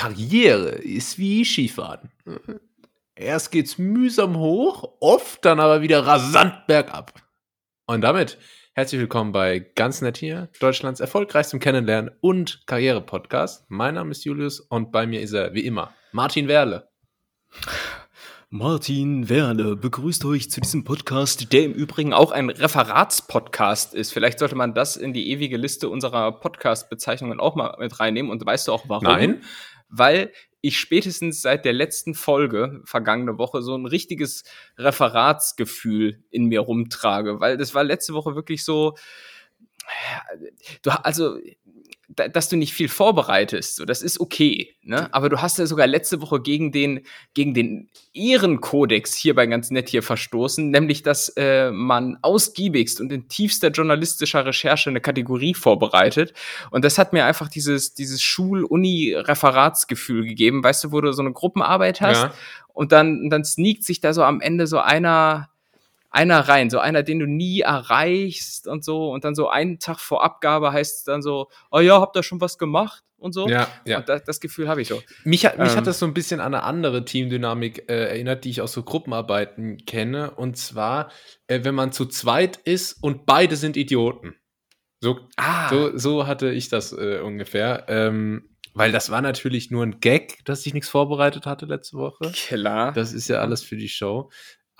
Karriere ist wie Skifahren. Erst geht's mühsam hoch, oft dann aber wieder rasant bergab. Und damit herzlich willkommen bei Ganz Nett hier, Deutschlands erfolgreichstem Kennenlernen und Karriere-Podcast. Mein Name ist Julius und bei mir ist er, wie immer, Martin Werle. Martin Werle begrüßt euch zu diesem Podcast, der im Übrigen auch ein Referatspodcast ist. Vielleicht sollte man das in die ewige Liste unserer Podcast-Bezeichnungen auch mal mit reinnehmen. Und weißt du auch warum? Nein. Weil ich spätestens seit der letzten Folge, vergangene Woche, so ein richtiges Referatsgefühl in mir rumtrage. Weil das war letzte Woche wirklich so, du, also dass du nicht viel vorbereitest, so, das ist okay, ne? Aber du hast ja sogar letzte Woche gegen den, gegen den Ehrenkodex hier bei ganz nett hier verstoßen, nämlich, dass äh, man ausgiebigst und in tiefster journalistischer Recherche eine Kategorie vorbereitet. Und das hat mir einfach dieses, dieses Schul-Uni-Referatsgefühl gegeben, weißt du, wo du so eine Gruppenarbeit hast ja. und dann, dann sneakt sich da so am Ende so einer, einer rein, so einer, den du nie erreichst und so. Und dann so einen Tag vor Abgabe heißt es dann so, oh ja, habt ihr schon was gemacht und so. Ja, ja. Und das, das Gefühl habe ich so. Mich, hat, mich ähm, hat das so ein bisschen an eine andere Teamdynamik äh, erinnert, die ich aus so Gruppenarbeiten kenne. Und zwar, äh, wenn man zu zweit ist und beide sind Idioten. So, ah. so, so hatte ich das äh, ungefähr. Ähm, weil das war natürlich nur ein Gag, dass ich nichts vorbereitet hatte letzte Woche. Klar. Das ist ja alles für die Show.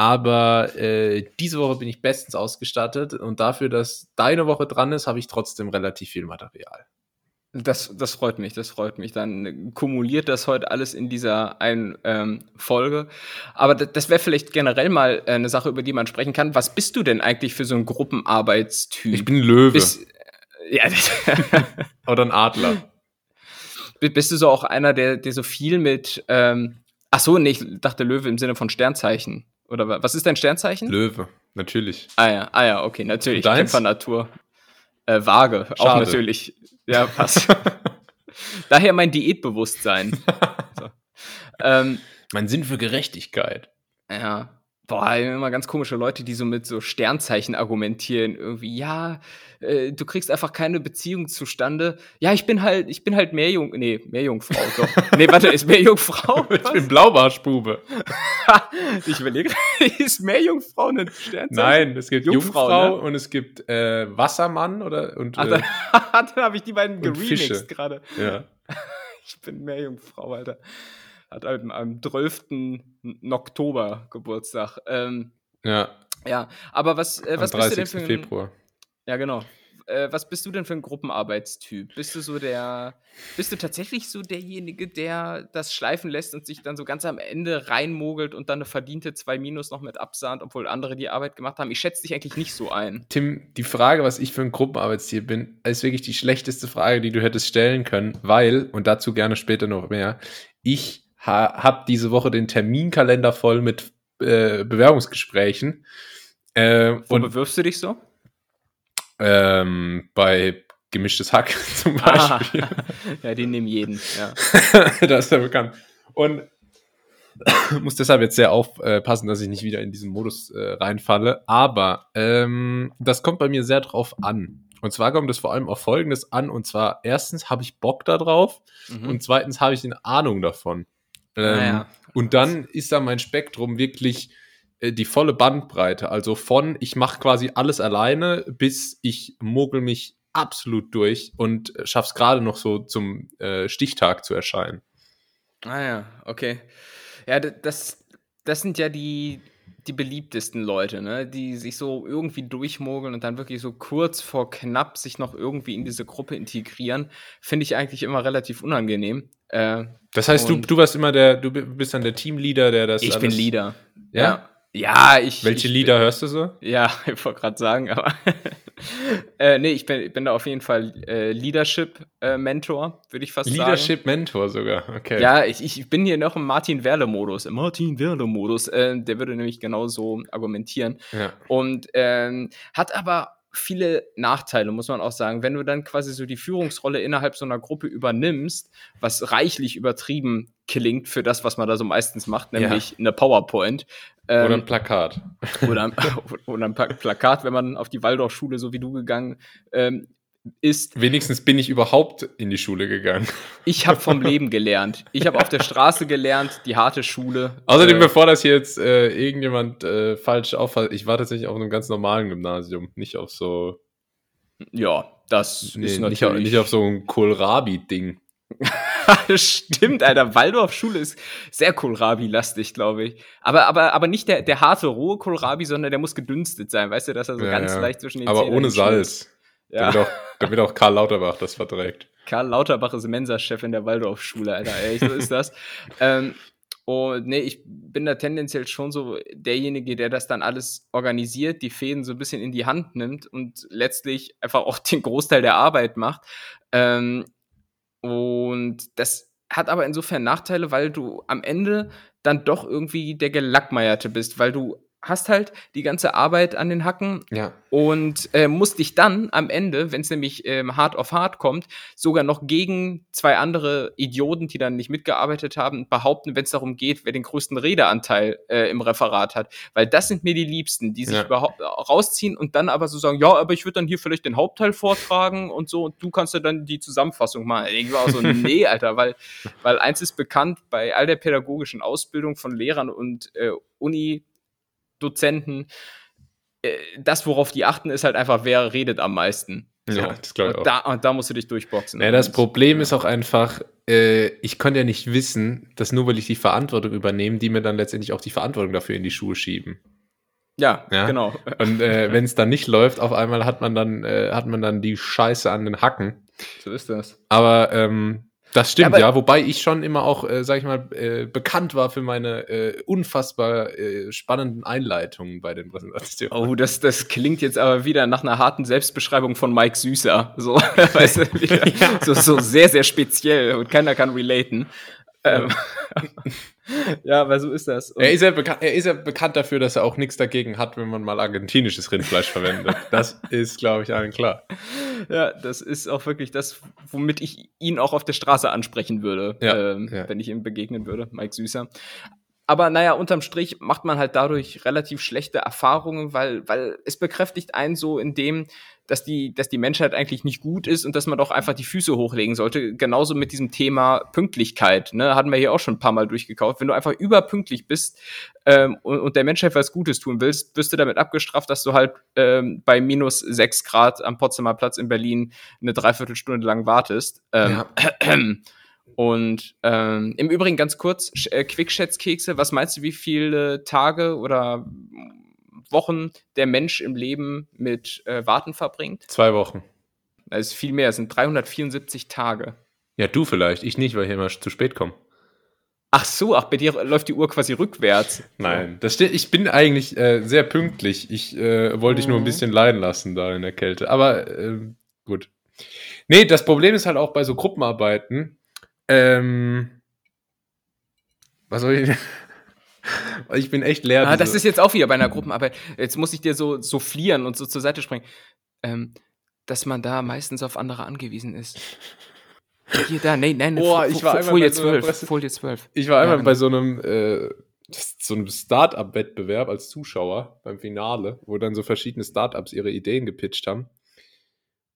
Aber äh, diese Woche bin ich bestens ausgestattet und dafür, dass deine Woche dran ist, habe ich trotzdem relativ viel Material. Das, das freut mich, das freut mich. Dann kumuliert das heute alles in dieser einen ähm, Folge. Aber das, das wäre vielleicht generell mal äh, eine Sache, über die man sprechen kann. Was bist du denn eigentlich für so ein Gruppenarbeitstyp? Ich bin Löwe. Bist, äh, ja, Oder ein Adler. Bist du so auch einer, der, der so viel mit, ähm, ach so, nee, ich dachte Löwe im Sinne von Sternzeichen. Oder was ist dein Sternzeichen? Löwe, natürlich. Ah ja, ah ja, okay, natürlich. Kämpfer Natur. Äh, Waage, Schade. auch natürlich. Ja, passt. Daher mein Diätbewusstsein. so. ähm, mein Sinn für Gerechtigkeit. Ja, Boah, immer ganz komische Leute, die so mit so Sternzeichen argumentieren. Irgendwie, ja, äh, du kriegst einfach keine Beziehung zustande. Ja, ich bin halt, ich bin halt Meerjung, nee, Meerjungfrau, doch. nee, warte, ist Meerjungfrau? ich bin Blaubarschbube. ich überlege, ist Meerjungfrau ein Sternzeichen? Nenein, es gibt Jungfrau, Jungfrau ne? und es gibt äh, Wassermann oder und. Ach, dann, äh, dann habe ich die beiden geremixed gerade. Ja. ich bin Meerjungfrau, Alter hat am, am 12. Oktober Geburtstag. Ähm, ja. Ja, aber was, äh, was bist du denn für ein, Februar. Ja, genau. Äh, was bist du denn für ein Gruppenarbeitstyp? Bist du so der, bist du tatsächlich so derjenige, der das schleifen lässt und sich dann so ganz am Ende reinmogelt und dann eine verdiente 2 Minus noch mit absahnt, obwohl andere die Arbeit gemacht haben? Ich schätze dich eigentlich nicht so ein. Tim, die Frage, was ich für ein Gruppenarbeitstier bin, ist wirklich die schlechteste Frage, die du hättest stellen können, weil, und dazu gerne später noch mehr, ich ha, habe diese Woche den Terminkalender voll mit äh, Bewerbungsgesprächen. Äh, Wo und, bewirbst du dich so? Ähm, bei gemischtes Hack zum Beispiel. Ah, ja, die nehmen jeden. Ja. das ist ja bekannt. Und muss deshalb jetzt sehr aufpassen, dass ich nicht wieder in diesen Modus äh, reinfalle. Aber ähm, das kommt bei mir sehr drauf an. Und zwar kommt es vor allem auf Folgendes an. Und zwar erstens habe ich Bock darauf mhm. und zweitens habe ich eine Ahnung davon. Ähm, naja. Und dann ist da mein Spektrum wirklich äh, die volle Bandbreite. Also von ich mache quasi alles alleine bis ich mogel mich absolut durch und schaff's gerade noch so zum äh, Stichtag zu erscheinen. Ah ja, okay. Ja, das, das sind ja die, die beliebtesten Leute, ne? die sich so irgendwie durchmogeln und dann wirklich so kurz vor knapp sich noch irgendwie in diese Gruppe integrieren, finde ich eigentlich immer relativ unangenehm. Äh, das heißt, du, du warst immer der, du bist dann der Teamleader, der das. Ich bin Leader. Ja? ja. Ja, ich. Welche ich, Lieder hörst du so? Ja, ich wollte gerade sagen, aber. äh, nee, ich bin, ich bin da auf jeden Fall äh, Leadership-Mentor, äh, würde ich fast Leadership sagen. Leadership-Mentor sogar, okay. Ja, ich, ich bin hier noch im Martin Werle-Modus. Im Martin Werle-Modus. Äh, der würde nämlich genauso argumentieren. Ja. Und ähm, hat aber viele Nachteile, muss man auch sagen. Wenn du dann quasi so die Führungsrolle innerhalb so einer Gruppe übernimmst, was reichlich übertrieben klingt für das, was man da so meistens macht, nämlich ja. eine PowerPoint. Ähm, oder ein Plakat. Oder, oder ein Plakat, wenn man auf die Waldorfschule, so wie du gegangen, ähm, ist. Wenigstens bin ich überhaupt in die Schule gegangen. Ich habe vom Leben gelernt. Ich habe auf der Straße gelernt, die harte Schule. Außerdem, äh, bevor das hier jetzt äh, irgendjemand äh, falsch auffällt, ich war tatsächlich auf einem ganz normalen Gymnasium, nicht auf so. Ja, das Nee, ist nicht, natürlich. auf, nicht auf so ein Kohlrabi-Ding. Stimmt, Alter. Waldorfschule ist sehr Kohlrabi-lastig, glaube ich. Aber, aber, aber nicht der, der harte, rohe Kohlrabi, sondern der muss gedünstet sein. Weißt du, dass er so Ja, ganz ja. leicht zwischen den Aber Zähnen ohne. Salz. Ja. Damit, auch, damit auch Karl Lauterbach das verträgt. Karl Lauterbach ist Mensa-Chef in der Waldorfschule, Alter. Ey, so ist das. ähm, und nee, ich bin da tendenziell schon so derjenige, der das dann alles organisiert, die Fäden so ein bisschen in die Hand nimmt und letztlich einfach auch den Großteil der Arbeit macht. Ähm, und das hat aber insofern Nachteile, weil du am Ende dann doch irgendwie der Gelackmeierte bist, weil du hast halt die ganze Arbeit an den Hacken Ja. und äh, musst dich dann am Ende, wenn es nämlich ähm, hart auf hart kommt, sogar noch gegen zwei andere Idioten, die dann nicht mitgearbeitet haben, behaupten, wenn es darum geht, wer den größten Redeanteil äh, im Referat hat. Weil das sind mir die Liebsten, die sich Ja. überhaupt rausziehen und dann aber so sagen, ja, aber ich würde dann hier vielleicht den Hauptteil vortragen und so und du kannst ja dann die Zusammenfassung machen. Ich war auch so, nee, Alter, weil, weil eins ist bekannt, bei all der pädagogischen Ausbildung von Lehrern und äh, Uni Dozenten, äh, das, worauf die achten, ist halt einfach, wer redet am meisten. Ja, das glaube ich und auch. da, und da musst du dich durchboxen. Ja, das Problem ist auch einfach, äh, ich konnte ja nicht wissen, dass nur weil ich die Verantwortung übernehme, die mir dann letztendlich auch die Verantwortung dafür in die Schuhe schieben. Ja, Ja. genau. Und äh, wenn es dann nicht läuft, auf einmal hat man dann, äh, hat man dann die Scheiße an den Hacken. So ist das. Aber ähm, das stimmt, Ja, ja, Wobei ich schon immer auch, äh, sag ich mal, äh, bekannt war für meine äh, unfassbar äh, spannenden Einleitungen bei den Präsentationen. Oh, das, das klingt jetzt aber wieder nach einer harten Selbstbeschreibung von Mike Süßer. So, weißt du, wieder, so, so sehr, sehr speziell und keiner kann relaten. Ähm, ja, aber so ist das. Und- Er ist, ja bekannt, er ist ja bekannt dafür, dass er auch nichts dagegen hat, wenn man mal argentinisches Rindfleisch verwendet. Das ist, glaube ich, allen klar. Ja, das ist auch wirklich das, womit ich ihn auch auf der Straße ansprechen würde, Ja, ähm, ja. wenn ich ihm begegnen würde, Mike Süßer. Aber naja, unterm Strich macht man halt dadurch relativ schlechte Erfahrungen, weil, weil es bekräftigt einen so in dem, dass die, dass die Menschheit eigentlich nicht gut ist und dass man doch einfach die Füße hochlegen sollte. Genauso mit diesem Thema Pünktlichkeit, ne? Hatten wir hier auch schon ein paar Mal durchgekauft. Wenn du einfach überpünktlich bist ähm, und, und der Menschheit was Gutes tun willst, wirst du damit abgestraft, dass du halt ähm, bei minus sechs Grad am Potsdamer Platz in Berlin eine Dreiviertelstunde lang wartest. Ähm, Und ähm, im Übrigen ganz kurz, äh, Quickschätzkekse, was meinst du, wie viele Tage oder Wochen der Mensch im Leben mit äh, Warten verbringt? Zwei Wochen. Das ist viel mehr, es sind 374 Tage. Ja, du vielleicht, ich nicht, weil ich immer zu spät komme. Ach so, ach, bei dir läuft die Uhr quasi rückwärts. Nein, das steht, ich bin eigentlich äh, sehr pünktlich. Ich äh, wollte dich nur ein Mhm. bisschen leiden lassen da in der Kälte. Aber ähm, gut. Nee, das Problem ist halt auch bei so Gruppenarbeiten. Ähm, was soll ich. ich bin echt leer. Ah, das ist jetzt auch wieder bei einer Gruppenarbeit. Jetzt muss ich dir so, so fliehen und so zur Seite springen. Ähm, dass man da meistens auf andere angewiesen ist. Hier, da, nee, nein, Boah, ich war einmal Folie bei so einer 12, Presse- Folie 12. Ich war Ja, einmal genau. bei so einem, äh, so einem Start-up-Wettbewerb als Zuschauer beim Finale, wo dann so verschiedene Start-ups ihre Ideen gepitcht haben.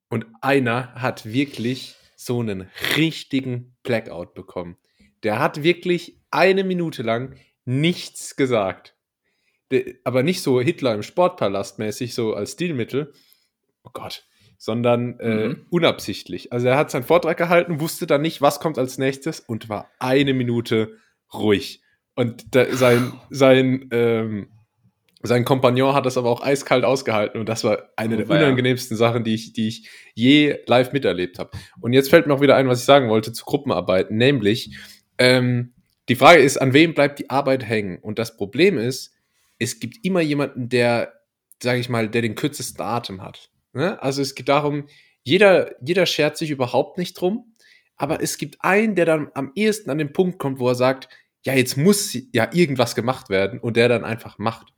Und einer hat wirklich so einen richtigen Blackout bekommen. Der hat wirklich eine Minute lang nichts gesagt. Aber nicht so Hitler im Sportpalast mäßig, so als Stilmittel. Oh Gott. Sondern äh, Mhm. unabsichtlich. Also er hat seinen Vortrag gehalten, wusste dann nicht, was kommt als nächstes und war eine Minute ruhig. Und da, sein, sein, ähm, sein Kompagnon hat das aber auch eiskalt ausgehalten und das war eine Oh, der unangenehmsten Sachen, die ich, die ich je live miterlebt habe. Und jetzt fällt mir auch wieder ein, was ich sagen wollte zu Gruppenarbeiten, nämlich ähm, die Frage ist, an wem bleibt die Arbeit hängen? Und das Problem ist, es gibt immer jemanden, der, sage ich mal, der den kürzesten Atem hat. Ne? Also es geht darum, jeder, jeder schert sich überhaupt nicht drum, aber es gibt einen, der dann am ehesten an den Punkt kommt, wo er sagt, ja, jetzt muss ja irgendwas gemacht werden und der dann einfach macht.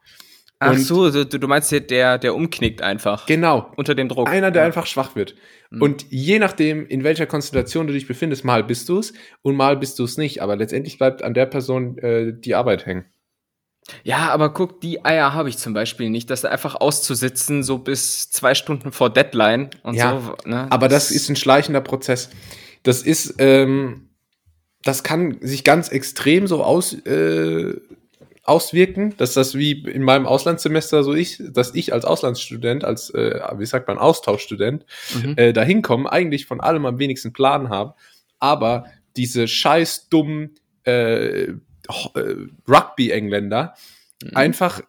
Ach Und- so, du, du meinst der- der, der umknickt einfach Genau. unter dem Druck. Einer, der Ja. einfach schwach wird. Mhm. Und je nachdem, in welcher Konstellation du dich befindest, mal bist du es und mal bist du es nicht. Aber letztendlich bleibt an der Person äh, die Arbeit hängen. Ja, aber guck, die Eier habe ich zum Beispiel nicht, das einfach auszusitzen, so bis zwei Stunden vor Deadline und Ja, so. Ne? Aber das ist ein schleichender Prozess. Das ist, ähm, das kann sich ganz extrem so aus, äh, auswirken, dass das wie in meinem Auslandssemester so ich, dass ich als Auslandsstudent, als, äh, wie sagt man, Austauschstudent, Mhm. äh, dahin komme, eigentlich von allem am wenigsten Plan habe, aber diese scheiß dummen äh, äh, Rugby-Engländer Mhm. einfach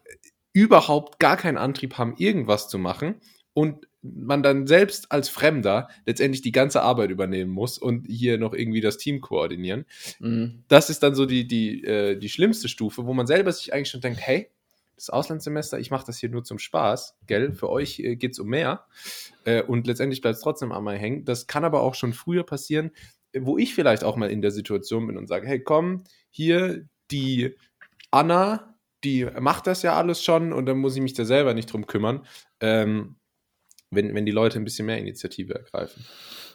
überhaupt gar keinen Antrieb haben, irgendwas zu machen und man dann selbst als Fremder letztendlich die ganze Arbeit übernehmen muss und hier noch irgendwie das Team koordinieren. Mhm. Das ist dann so die, die, äh, die schlimmste Stufe, wo man selber sich eigentlich schon denkt, hey, das Auslandssemester, ich mache das hier nur zum Spaß, gell? Für euch äh, geht's um mehr. Äh, und letztendlich bleibt es trotzdem einmal hängen. Das kann aber auch schon früher passieren, wo ich vielleicht auch mal in der Situation bin und sage, hey, komm, hier die Anna, die macht das ja alles schon und dann muss ich mich da selber nicht drum kümmern. Ähm, wenn, wenn die Leute ein bisschen mehr Initiative ergreifen.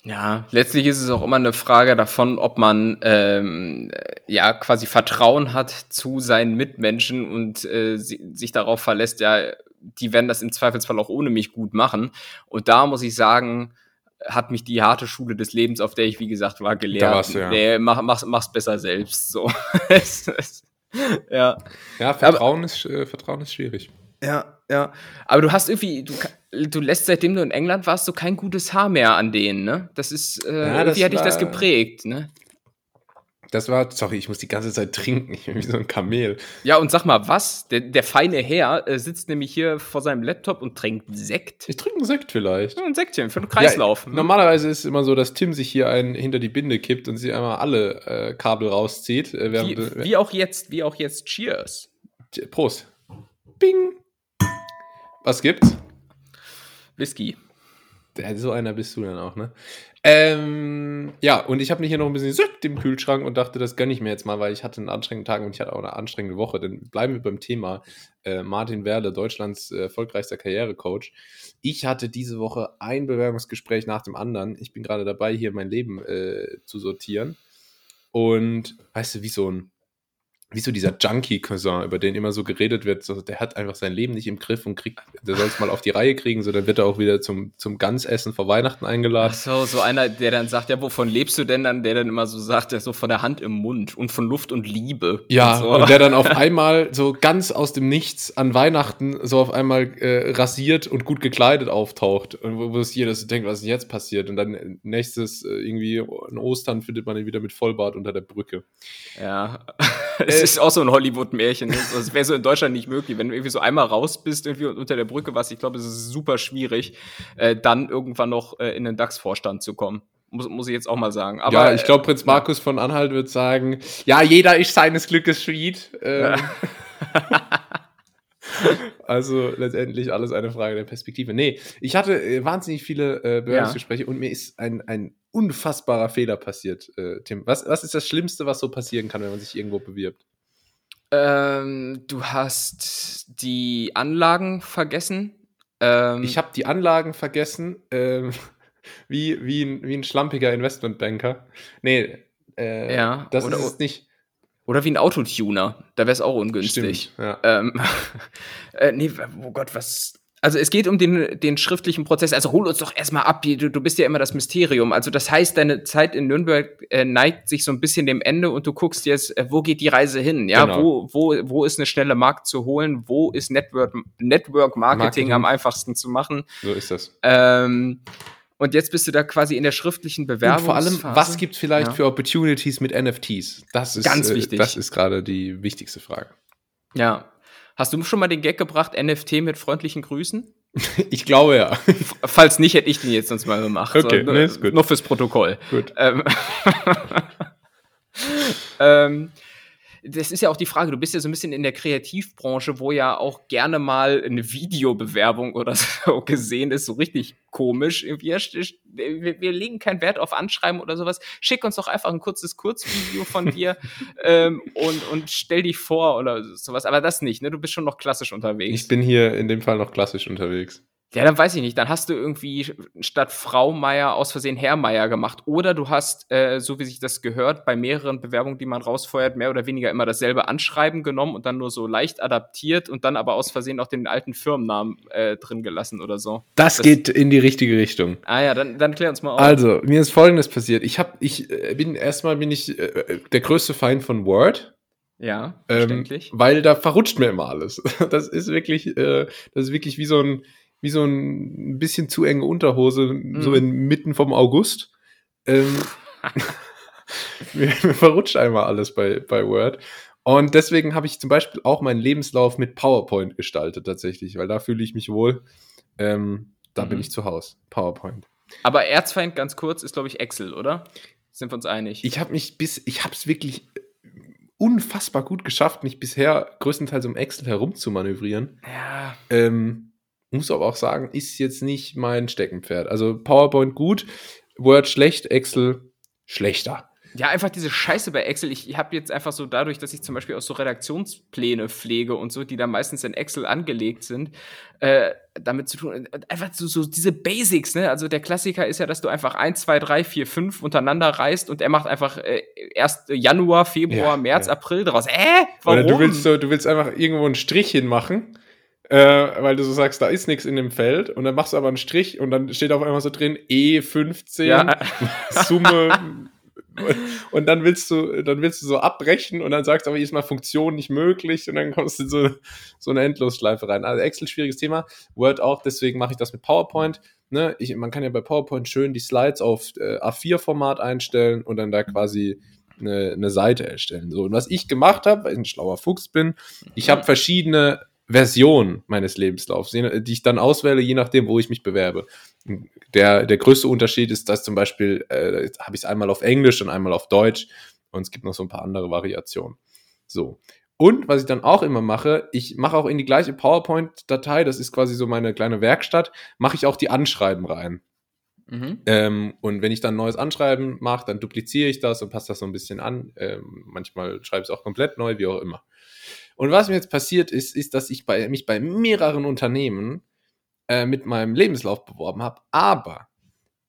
Ja, letztlich ist es auch immer eine Frage davon, ob man ähm, äh, ja quasi Vertrauen hat zu seinen Mitmenschen und äh, si sich darauf verlässt, ja, die werden das im Zweifelsfall auch ohne mich gut machen. Und da muss ich sagen, hat mich die harte Schule des Lebens, auf der ich, wie gesagt, war, gelehrt. Du, ja. Nee, mach, mach's, mach's besser selbst. So. Ja. Ja, Vertrauen, ist, äh, Vertrauen ist schwierig. Ja, ja. Aber du hast irgendwie, du, du lässt, seitdem du in England warst, so kein gutes Haar mehr an denen, ne? Das ist, äh, Ja, das irgendwie hat dich das geprägt, ne? Das war, sorry, ich muss die ganze Zeit trinken, ich bin wie so ein Kamel. Ja, und sag mal, was? Der, der feine Herr äh, sitzt nämlich hier vor seinem Laptop und trinkt Sekt. Ich trinke einen Sekt vielleicht. Ja, ein Sektchen für den Kreislauf. Ja, ne? normalerweise ist es immer so, dass Tim sich hier einen hinter die Binde kippt und sie einmal alle äh, Kabel rauszieht. Äh, wie, wie auch jetzt, wie auch jetzt. Cheers. Prost. Bing. Was gibt's? Whisky. So einer bist du dann auch, ne? Ähm, ja, und ich habe mich hier noch ein bisschen Sekt im Kühlschrank und dachte, das gönne ich mir jetzt mal, weil ich hatte einen anstrengenden Tag und ich hatte auch eine anstrengende Woche. Denn bleiben wir beim Thema äh, Martin Werle, Deutschlands äh, erfolgreichster Karrierecoach. Ich hatte diese Woche ein Bewerbungsgespräch nach dem anderen. Ich bin gerade dabei, hier mein Leben äh, zu sortieren. Und weißt du, wie so ein, wie so dieser Junkie-Cousin, über den immer so geredet wird, so, der hat einfach sein Leben nicht im Griff und kriegt, der soll es mal auf die Reihe kriegen, so dann wird er auch wieder zum, zum Gansessen vor Weihnachten Ach eingeladen. so, so einer, der dann sagt, ja, wovon lebst du denn dann? Der dann immer so sagt, ja, so von der Hand im Mund und von Luft und Liebe. Ja, und, so. und der dann auf einmal so ganz aus dem Nichts an Weihnachten so auf einmal äh, rasiert und gut gekleidet auftaucht. Und wo, wo es jeder so denkt, was ist jetzt passiert? Und dann nächstes äh, irgendwie an Ostern findet man ihn wieder mit Vollbart unter der Brücke. Ja, es ist auch so ein Hollywood-Märchen. ne? Das wäre so in Deutschland nicht möglich. Wenn du irgendwie so einmal raus bist irgendwie und unter der Brücke warst, ich glaube, es ist super schwierig, äh, dann irgendwann noch äh, in den DAX-Vorstand zu kommen. Muss, muss ich jetzt auch mal sagen. Aber, ja, ich glaube, Prinz Markus von Anhalt wird sagen, ja, jeder ist seines Glückes Schmied. Ähm, also letztendlich alles eine Frage der Perspektive. Nee, ich hatte äh, wahnsinnig viele äh, Bewerbungsgespräche und mir ist ein, ein unfassbarer Fehler passiert, äh, Tim. Was, was ist das Schlimmste, was so passieren kann, wenn man sich irgendwo bewirbt? Ähm, du hast die Anlagen vergessen. Ähm, Ich habe die Anlagen vergessen, ähm, wie, wie, ein, wie ein schlampiger Investmentbanker. Nee, äh, Ja, das oder- ist nicht. oder wie ein Autotuner. Da wäre es auch ungünstig. Stimmt, ja. Ähm, äh, nee, oh Gott, was. Also es geht um den, den schriftlichen Prozess. Also hol uns doch erstmal ab. Du, du bist ja immer das Mysterium. Also das heißt, deine Zeit in Nürnberg äh, neigt sich so ein bisschen dem Ende und du guckst jetzt, äh, wo geht die Reise hin? Ja, Genau. wo, wo, wo ist eine schnelle Markt zu holen? Wo ist Network, Network Marketing, Marketing. am einfachsten zu machen? So ist das. Ähm, und jetzt bist du da quasi in der schriftlichen Und Bewerbung. vor allem, was gibt es vielleicht Ja. für Opportunities mit NFTs? Das ist Ganz äh, wichtig. Das ist gerade die wichtigste Frage. Ja. Hast du schon mal den Gag gebracht, NFT mit freundlichen Grüßen? Ich glaube ja. Falls nicht, hätte ich den jetzt sonst mal gemacht. Okay, nur, nee, ist gut. nur fürs Protokoll. Gut. Ähm, ähm, das ist ja auch die Frage, du bist ja so ein bisschen in der Kreativbranche, wo ja auch gerne mal eine Videobewerbung oder so gesehen ist, so richtig komisch. Wir, wir, legen keinen Wert auf Anschreiben oder sowas. Schick uns doch einfach ein kurzes Kurzvideo von dir ähm, und, und stell dich vor oder sowas. Aber das nicht, ne? Du bist schon noch klassisch unterwegs. Ich bin hier in dem Fall noch klassisch unterwegs. Ja, dann weiß ich nicht. Dann hast du irgendwie statt Frau Meier aus Versehen Herr Meier gemacht. Oder du hast, äh, so wie sich das gehört, bei mehreren Bewerbungen, die man rausfeuert, mehr oder weniger immer dasselbe Anschreiben genommen und dann nur so leicht adaptiert und dann aber aus Versehen auch den alten Firmennamen äh, drin gelassen oder so. Das, das, geht in die richtige Richtung. Ah ja, dann, dann klär uns mal auf. Also, mir ist folgendes passiert. Ich habe, ich äh, bin erstmal bin ich äh, der größte Feind von Word. Ja, ähm, weil da verrutscht mir immer alles. Das ist wirklich, äh, das ist wirklich wie so ein wie so ein bisschen zu enge Unterhose, mm. so inmitten vom August. Ähm, mir, mir, verrutscht einmal alles bei, bei Word. Und deswegen habe ich zum Beispiel auch meinen Lebenslauf mit PowerPoint gestaltet, tatsächlich, weil da fühle ich mich wohl. Ähm, da mhm. bin ich zu Hause. PowerPoint. Aber Erzfeind, ganz kurz, ist, glaube ich, Excel, oder? Sind wir uns einig? Ich habe mich bis, ich habe es wirklich unfassbar gut geschafft, mich bisher größtenteils um Excel herum zu manövrieren. Ja. Ähm, muss aber auch sagen, ist jetzt nicht mein Steckenpferd. Also PowerPoint gut, Word schlecht, Excel schlechter. Ja, einfach diese Scheiße bei Excel. Ich habe jetzt einfach so dadurch, dass ich zum Beispiel auch so Redaktionspläne pflege und so, die da meistens in Excel angelegt sind, äh, damit zu tun. Einfach so, so diese Basics, ne? Also der Klassiker ist ja, dass du einfach 1, 2, 3, 4, 5 untereinander reißt und er macht einfach äh, erst Januar, Februar, ja, März, ja. April draus. Äh, warum? Oder du willst so, du willst einfach irgendwo einen Strich hinmachen äh, weil du so sagst, da ist nichts in dem Feld und dann machst du aber einen Strich und dann steht auf einmal so drin E15 ja. Summe und dann willst du dann willst du so abbrechen und dann sagst du aber jedes Mal Funktion nicht möglich und dann kommst du in so, so eine Endlosschleife rein. Also Excel schwieriges Thema, Word auch, deswegen mache ich das mit PowerPoint. Ne? Ich, man kann ja bei PowerPoint schön die Slides auf äh, A4-Format einstellen und dann da quasi eine, eine Seite erstellen. So, und was ich gemacht habe, weil ich ein schlauer Fuchs bin, ich habe verschiedene Version meines Lebenslaufs, die ich dann auswähle, je nachdem, wo ich mich bewerbe. Der, der größte Unterschied ist, dass zum Beispiel äh, habe ich es einmal auf Englisch und einmal auf Deutsch und es gibt noch so ein paar andere Variationen. So. Und was ich dann auch immer mache, ich mache auch in die gleiche PowerPoint-Datei, das ist quasi so meine kleine Werkstatt, mache ich auch die Anschreiben rein. Mhm. Ähm, und wenn ich dann neues Anschreiben mache, dann dupliziere ich das und passe das so ein bisschen an. Ähm, manchmal schreibe ich es auch komplett neu, wie auch immer. Und was mir jetzt passiert ist, ist, dass ich bei, mich bei mehreren Unternehmen äh, mit meinem Lebenslauf beworben habe, aber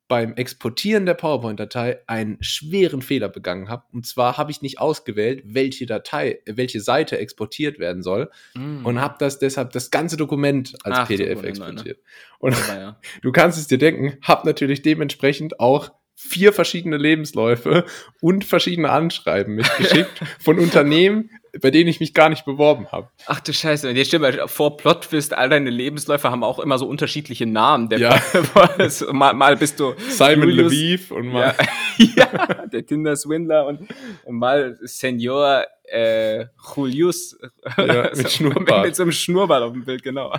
beim Exportieren der PowerPoint-Datei einen schweren Fehler begangen habe. Und zwar habe ich nicht ausgewählt, welche Datei, welche Seite exportiert werden soll mm. und habe das deshalb das ganze Dokument als Ach, PDF so, exportiert. Und ja. du kannst es dir denken, habe natürlich dementsprechend auch vier verschiedene Lebensläufe und verschiedene Anschreiben mitgeschickt von Unternehmen, bei denen ich mich gar nicht beworben habe. Ach du Scheiße, jetzt stimmt vor Plot-Twist, all deine Lebensläufe haben auch immer so unterschiedliche Namen. Der ja. mal, mal bist du Simon Lviv und mal ja, ja der Tinder-Swindler und, und, mal Senior äh, Julius ja, mit Schnurrbart. mit so einem Schnurrbart auf dem Bild, genau.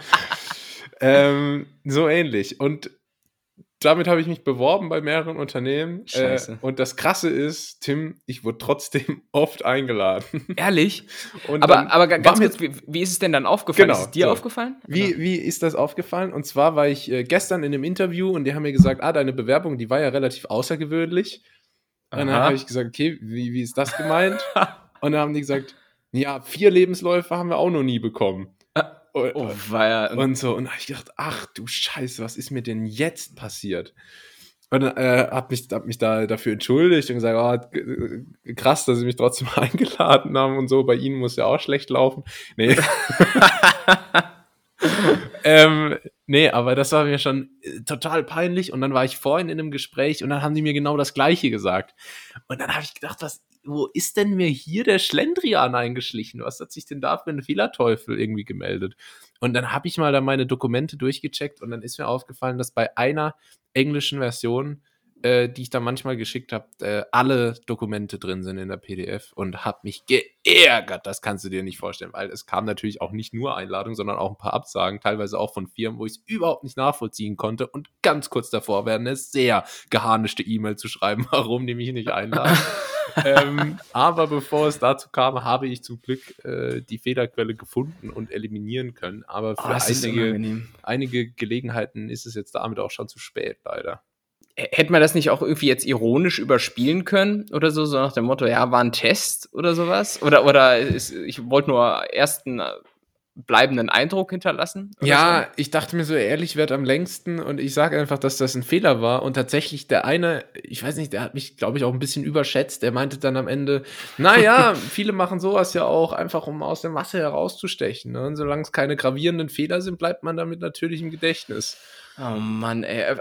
ähm, so ähnlich. Und damit habe ich mich beworben bei mehreren Unternehmen. Äh, und das Krasse ist, Tim, ich wurde trotzdem oft eingeladen. Ehrlich? Und aber, aber ganz kurz, wie, wie, ist es denn dann aufgefallen? Genau, ist es dir so. aufgefallen? Wie, wie ist das aufgefallen? Und zwar war ich äh, gestern in einem Interview und die haben mir gesagt, ah, deine Bewerbung, die war ja relativ außergewöhnlich. Und dann habe ich gesagt, okay, wie, wie ist das gemeint? und dann haben die gesagt, ja, vier Lebensläufe haben wir auch noch nie bekommen. Und, oh, war und so. Und ich gedacht, ach du Scheiße, was ist mir denn jetzt passiert? Und äh, habe mich, hab mich da dafür entschuldigt und gesagt, oh, krass, dass sie mich trotzdem eingeladen haben und so. Bei ihnen muss ja auch schlecht laufen. Nee. ähm, nee, aber das war mir schon äh, total peinlich. Und dann war ich vorhin in einem Gespräch und dann haben die mir genau das Gleiche gesagt. Und dann habe ich gedacht, was wo ist denn mir hier der Schlendrian eingeschlichen? Was hat sich denn da für ein Fehlerteufel irgendwie gemeldet? Und dann habe ich mal da meine Dokumente durchgecheckt und dann ist mir aufgefallen, dass bei einer englischen Version äh, die ich da manchmal geschickt habe, äh, alle Dokumente drin sind in der PDF und habe mich geärgert. Das kannst du dir nicht vorstellen, weil es kam natürlich auch nicht nur Einladungen, sondern auch ein paar Absagen, teilweise auch von Firmen, wo ich es überhaupt nicht nachvollziehen konnte und ganz kurz davor wäre eine sehr geharnischte E-Mail zu schreiben, warum die mich nicht einladen. ähm, aber bevor es dazu kam, habe ich zum Glück äh, die Fehlerquelle gefunden und eliminieren können. Aber für oh, einige, einige Gelegenheiten ist es jetzt damit auch schon zu spät, leider hätte man das nicht auch irgendwie jetzt ironisch überspielen können oder so, so nach dem Motto, ja, war ein Test oder sowas? Oder, oder ist, ich wollte nur ersten bleibenden Eindruck hinterlassen? Ja, so? ich dachte mir so, ehrlich wird am längsten und ich sage einfach, dass das ein Fehler war. Und tatsächlich der eine, ich weiß nicht, der hat mich, glaube ich, auch ein bisschen überschätzt. Der meinte dann am Ende, naja, viele machen sowas ja auch einfach, um aus der Masse herauszustechen. Ne? Und solange es keine gravierenden Fehler sind, bleibt man damit natürlich im Gedächtnis. Oh Mann, ey.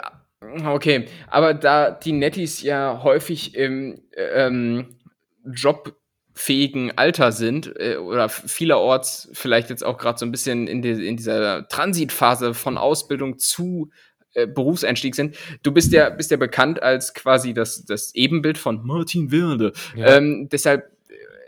Okay, aber da die Netties ja häufig im ähm, Job fähigen Alter sind äh, oder vielerorts vielleicht jetzt auch gerade so ein bisschen in, die, in dieser Transitphase von Ausbildung zu äh, Berufseinstieg sind. Du bist ja, bist ja bekannt als quasi das, das Ebenbild von Martin Wilde. Ja. Ähm, deshalb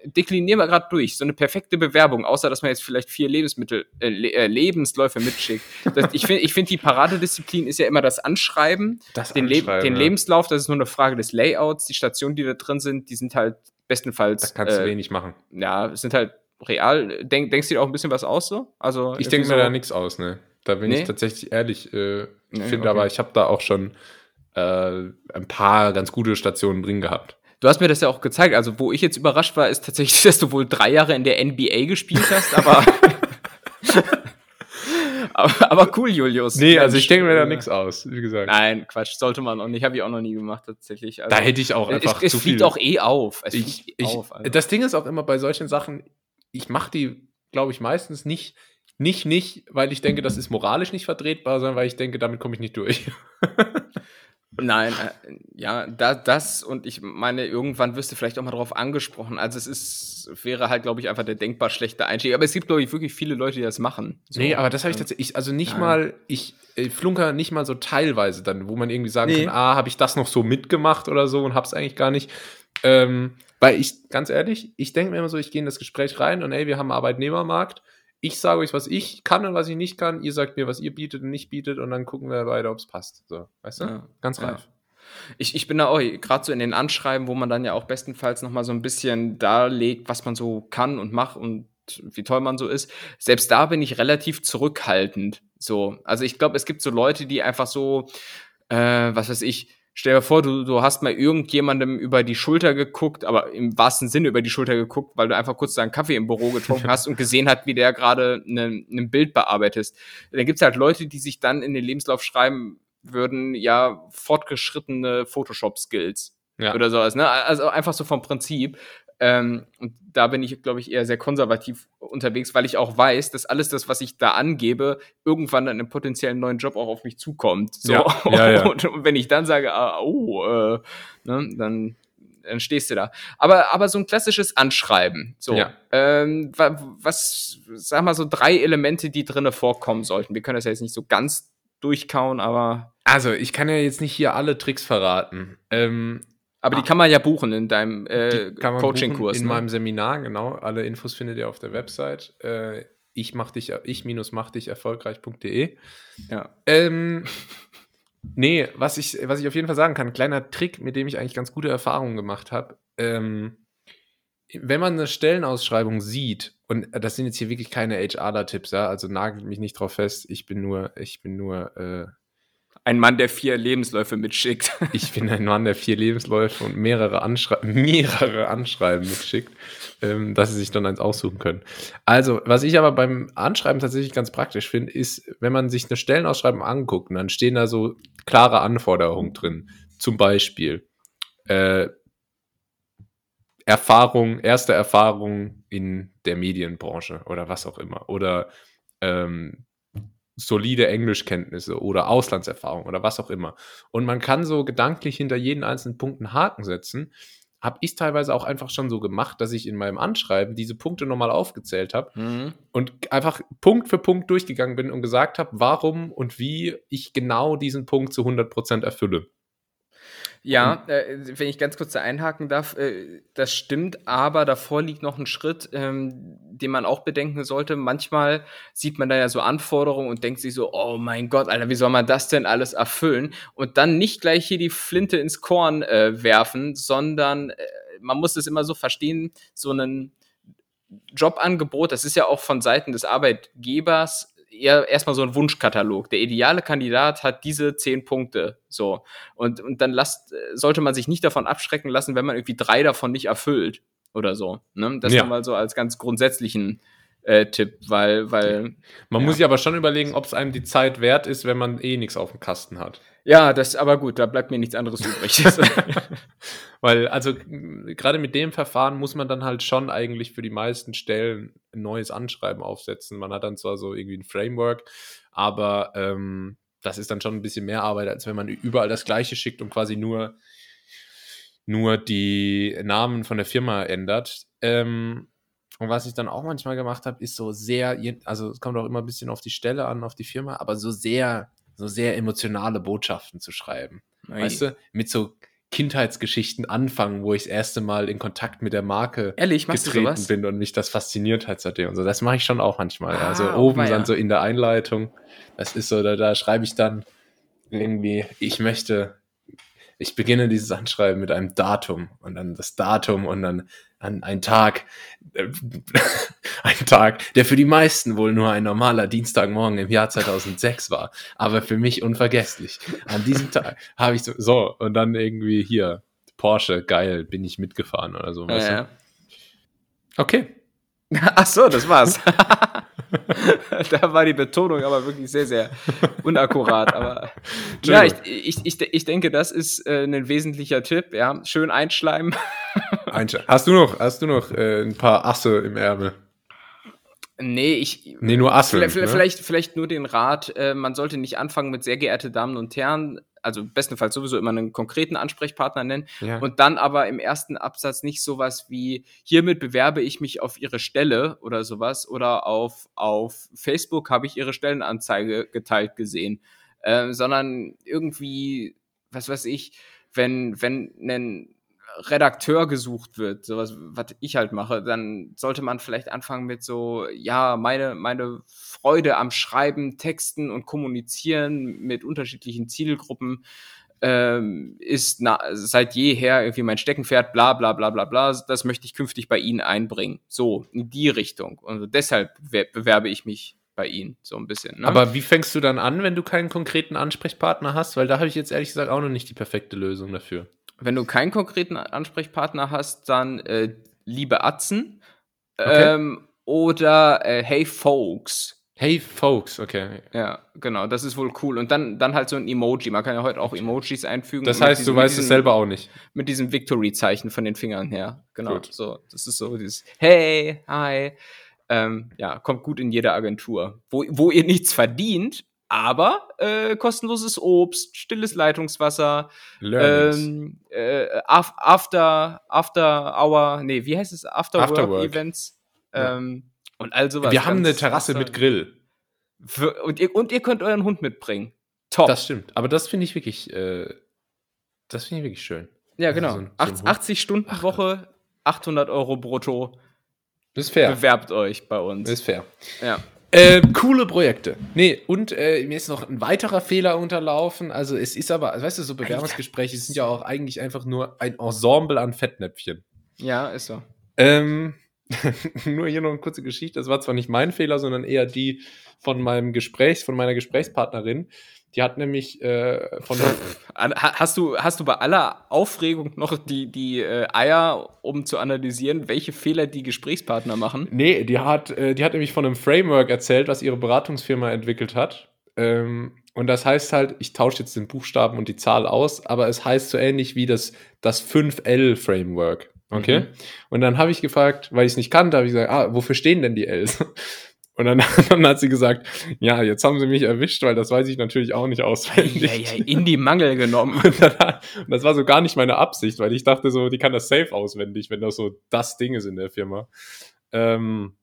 deklinieren wir gerade durch. So eine perfekte Bewerbung, außer dass man jetzt vielleicht vier Lebensmittel, äh, äh, Lebensläufe mitschickt. Das, ich finde, ich find, die Paradedisziplin ist ja immer das Anschreiben. Das den, Anschreiben, Le den ja. Lebenslauf, das ist nur eine Frage des Layouts. Die Stationen, die da drin sind, die sind halt bestenfalls. Da kannst du äh, wenig machen. Ja, sind halt real. Denk, denkst du dir auch ein bisschen was aus so? Also ich denke mir so da nichts aus, ne? Da bin nee? ich tatsächlich ehrlich. Äh, ich nee, finde okay. aber, ich habe da auch schon äh, ein paar ganz gute Stationen drin gehabt. Du hast mir das ja auch gezeigt. Also, wo ich jetzt überrascht war, ist tatsächlich, dass du wohl drei Jahre in der NBA gespielt hast, aber. aber, aber, cool, Julius. Nee, also ich denke mir da nichts aus, wie gesagt. Nein, Quatsch, sollte man auch nicht. Habe ich auch noch nie gemacht, tatsächlich. Also, da hätte ich auch einfach es, es zu viel. Es fliegt auch eh auf. Es ich, ich, auf also. Das Ding ist auch immer bei solchen Sachen, ich mache die, glaube ich, meistens nicht, nicht, nicht, weil ich denke, das ist moralisch nicht vertretbar, sondern weil ich denke, damit komme ich nicht durch. Nein, äh, ja, da, das und ich meine, irgendwann wirst du vielleicht auch mal darauf angesprochen. Also es ist, wäre halt, glaube ich, einfach der denkbar schlechte Einstieg. Aber es gibt, glaube ich, wirklich viele Leute, die das machen. So. Nee, aber das habe ich tatsächlich, also nicht Nein. mal, ich äh, flunker nicht mal so teilweise dann, wo man irgendwie sagen nee. kann, ah, habe ich das noch so mitgemacht oder so und hab's eigentlich gar nicht. Ähm, weil ich, ganz ehrlich, ich denke mir immer so, ich gehe in das Gespräch rein und ey, wir haben einen Arbeitnehmermarkt ich sage euch, was ich kann und was ich nicht kann. Ihr sagt mir, was ihr bietet und nicht bietet und dann gucken wir beide, ob es passt. So, weißt du? Ja, Ganz reif. Ja. Ich, ich bin da auch gerade so in den Anschreiben, wo man dann ja auch bestenfalls nochmal so ein bisschen darlegt, was man so kann und macht und wie toll man so ist. Selbst da bin ich relativ zurückhaltend. So, also ich glaube, es gibt so Leute, die einfach so, äh, was weiß ich, Stell dir vor, du, du hast mal irgendjemandem über die Schulter geguckt, aber im wahrsten Sinne über die Schulter geguckt, weil du einfach kurz deinen Kaffee im Büro getrunken hast und gesehen hat, wie der gerade ein ne Bild bearbeitet. Dann gibt's halt Leute, die sich dann in den Lebenslauf schreiben würden, ja, fortgeschrittene Photoshop-Skills. Ja. Oder sowas, ne? Also einfach so vom Prinzip. Ähm, und da bin ich, glaube ich, eher sehr konservativ unterwegs, weil ich auch weiß, dass alles das, was ich da angebe, irgendwann dann im potenziellen neuen Job auch auf mich zukommt. So. Ja, ja, ja. Und, und, wenn ich dann sage, ah, oh, äh, ne, dann, dann stehst du da. Aber, aber so ein klassisches Anschreiben. So, ja. ähm, was, sag mal, so drei Elemente, die drinnen vorkommen sollten. Wir können das ja jetzt nicht so ganz durchkauen, aber. Also, ich kann ja jetzt nicht hier alle Tricks verraten. Ähm, aber ah. die kann man ja buchen in deinem äh, Coaching-Kurs. In ne? meinem Seminar, genau. Alle Infos findet ihr auf der Website. Äh, ich mach dich, ich minus mach dich erfolgreich.de. Ja. Ähm, nee, was ich, was ich auf jeden Fall sagen kann, kleiner Trick, mit dem ich eigentlich ganz gute Erfahrungen gemacht habe. Ähm, wenn man eine Stellenausschreibung sieht, und das sind jetzt hier wirklich keine HRler-Tipps, ja, also nagelt mich nicht drauf fest, ich bin nur, ich bin nur äh, ein Mann, der vier Lebensläufe mitschickt. Ich bin ein Mann, der vier Lebensläufe und mehrere, Anschrei mehrere Anschreiben mitschickt, ähm, dass sie sich dann eins aussuchen können. Also, was ich aber beim Anschreiben tatsächlich ganz praktisch finde, ist, wenn man sich eine Stellenausschreibung anguckt, dann stehen da so klare Anforderungen drin. Zum Beispiel äh, Erfahrung, erste Erfahrung in der Medienbranche oder was auch immer. Oder ähm, solide Englischkenntnisse oder Auslandserfahrung oder was auch immer. Und man kann so gedanklich hinter jeden einzelnen Punkt einen Haken setzen. Habe ich teilweise auch einfach schon so gemacht, dass ich in meinem Anschreiben diese Punkte nochmal aufgezählt habe mhm. und einfach Punkt für Punkt durchgegangen bin und gesagt habe, warum und wie ich genau diesen Punkt zu 100% erfülle. Ja, äh, wenn ich ganz kurz da einhaken darf, äh, das stimmt, aber davor liegt noch ein Schritt, ähm, den man auch bedenken sollte. Manchmal sieht man da ja so Anforderungen und denkt sich so, oh mein Gott, Alter, wie soll man das denn alles erfüllen? Und dann nicht gleich hier die Flinte ins Korn äh, werfen, sondern äh, man muss es immer so verstehen, so ein Jobangebot, das ist ja auch von Seiten des Arbeitgebers eher erstmal so ein Wunschkatalog. Der ideale Kandidat hat diese zehn Punkte. So. Und, und dann lasst, sollte man sich nicht davon abschrecken lassen, wenn man irgendwie drei davon nicht erfüllt oder so. Ne? Das ja. mal so als ganz grundsätzlichen äh, Tipp, weil, weil. Man Ja. muss sich aber schon überlegen, ob es einem die Zeit wert ist, wenn man eh nichts auf dem Kasten hat. Ja, das, aber gut, da bleibt mir nichts anderes übrig. Weil, also gerade mit dem Verfahren muss man dann halt schon eigentlich für die meisten Stellen ein neues Anschreiben aufsetzen. Man hat dann zwar so irgendwie ein Framework, aber ähm, das ist dann schon ein bisschen mehr Arbeit, als wenn man überall das Gleiche schickt und quasi nur, nur die Namen von der Firma ändert. Ähm, und was ich dann auch manchmal gemacht habe, ist so sehr, also es kommt auch immer ein bisschen auf die Stelle an, auf die Firma, aber so sehr, so sehr emotionale Botschaften zu schreiben. Weißt du, mit so Kindheitsgeschichten anfangen, wo ich das erste Mal in Kontakt mit der Marke Ehrlich, getreten bin und mich das fasziniert hat seitdem und so. Das mache ich schon auch manchmal. Ah, also oben dann ja. so in der Einleitung, das ist so, da, da schreibe ich dann irgendwie, ich möchte, ich beginne dieses Anschreiben mit einem Datum und dann das Datum und dann an ein Tag, äh, ein Tag, der für die meisten wohl nur ein normaler Dienstagmorgen im Jahr 2006 war, aber für mich unvergesslich. An diesem Tag habe ich so, so, und dann irgendwie hier, Porsche, geil, bin ich mitgefahren oder so. Ja, du? Okay. Ach so, das war's. da war die Betonung aber wirklich sehr, sehr unakkurat. Aber ja, ich, ich, ich, ich denke, das ist äh, ein wesentlicher Tipp. Ja, schön einschleimen. Einsch- Hast du noch, hast du noch äh, ein paar Asse im Ärmel? nee, ich. Nee, nur Asseln. Vielleicht, ne? vielleicht, vielleicht nur den Rat, äh, man sollte nicht anfangen mit sehr geehrte Damen und Herren, also bestenfalls sowieso immer einen konkreten Ansprechpartner nennen Ja. und dann aber im ersten Absatz nicht sowas wie hiermit bewerbe ich mich auf ihre Stelle oder sowas oder auf, auf Facebook habe ich ihre Stellenanzeige geteilt gesehen, äh, sondern irgendwie, was weiß ich, wenn, wenn ein Redakteur gesucht wird, sowas, was ich halt mache, dann sollte man vielleicht anfangen mit so, ja, meine, meine Freude am Schreiben, Texten und Kommunizieren mit unterschiedlichen Zielgruppen ähm, ist na, seit jeher irgendwie mein Steckenpferd, bla bla bla bla bla, das möchte ich künftig bei Ihnen einbringen. So, in die Richtung. Und deshalb wer- bewerbe ich mich bei Ihnen, so ein bisschen. Ne? Aber wie fängst du dann an, wenn du keinen konkreten Ansprechpartner hast? Weil da habe ich jetzt ehrlich gesagt auch noch nicht die perfekte Lösung dafür. Wenn du keinen konkreten Ansprechpartner hast, dann äh, liebe Atzen Okay. ähm, oder äh, Hey Folks. Hey, Folks, okay. Ja, genau, das ist wohl cool. Und dann, dann halt so ein Emoji. Man kann ja heute auch Emojis einfügen. Das heißt, diesem- du weißt es diesem- selber auch nicht. Mit diesem Victory-Zeichen von den Fingern her. Genau. Gut. So, das ist so dieses Hey, hi. Ähm, ja, kommt gut in jede Agentur. Wo, wo ihr nichts verdient, aber äh, kostenloses Obst, stilles Leitungswasser, ähm, äh, af- After, After Hour, nee, wie heißt es? After, After Work. Events. Ja. Ähm, und all sowas. Wir haben eine Terrasse mit. Grill. Für, und, ihr, und ihr könnt euren Hund mitbringen. Top. Das stimmt. Aber das finde ich wirklich, äh, das finde ich wirklich schön. ja, genau. so ein- so ein 80, Hund. 80 Stunden Woche, 800 Euro brutto. Das ist fair. Bewerbt euch bei uns. Das ist fair. ja. Äh, coole Projekte. Nee, und äh, mir ist noch ein weiterer Fehler unterlaufen. Also es ist aber, weißt du, so Bewerbungsgespräche sind ja auch eigentlich einfach nur ein Ensemble an Fettnäpfchen. ja, ist so. Ähm, nur hier noch eine kurze Geschichte. Das war zwar nicht mein Fehler, sondern eher die von meinem Gesprächs, von meiner Gesprächspartnerin. Die hat nämlich äh, von Hast du, hast du bei aller Aufregung noch die, die äh, Eier, um zu analysieren, welche Fehler die Gesprächspartner machen? Nee, die hat, äh, die hat nämlich von einem Framework erzählt, was ihre Beratungsfirma entwickelt hat. Ähm, und das heißt halt, ich tausche jetzt den Buchstaben und die Zahl aus, aber es heißt so ähnlich wie das, das 5L-Framework. Okay? Mhm. Und dann habe ich gefragt, weil ich es nicht kannte, habe ich gesagt, ah, wofür stehen denn die Ls? Und dann, dann hat sie gesagt, ja, jetzt haben sie mich erwischt, weil das weiß ich natürlich auch nicht auswendig. Ja, ja, in die Mangel genommen. Und, dann, und das war so gar nicht meine Absicht, weil ich dachte so, die kann das safe auswendig, wenn das so das Ding ist in der Firma. Ähm,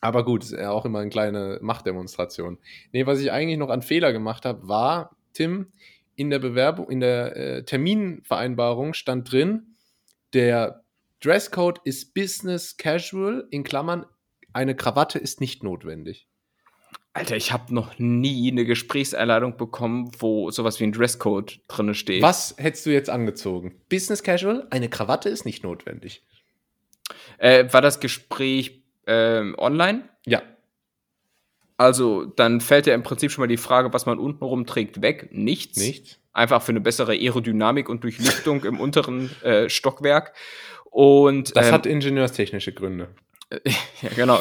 aber gut, ist ja auch immer eine kleine Machtdemonstration. Nee, was ich eigentlich noch an Fehler gemacht habe, war, Tim, in der Bewerbung, in der äh, Terminvereinbarung stand drin, der Dresscode ist Business Casual, in Klammern, eine Krawatte ist nicht notwendig. Alter, ich habe noch nie eine Gesprächseinladung bekommen, wo sowas wie ein Dresscode drinne steht. Was hättest du jetzt angezogen? Business Casual, eine Krawatte ist nicht notwendig. Äh, war das Gespräch ähm, online? Ja, Also, dann fällt ja im Prinzip schon mal die Frage, was man untenrum trägt, weg. Nichts. nicht? Einfach für eine bessere Aerodynamik und Durchlüftung im unteren äh, Stockwerk. Und Das ähm, hat ingenieurstechnische Gründe. Ja, genau.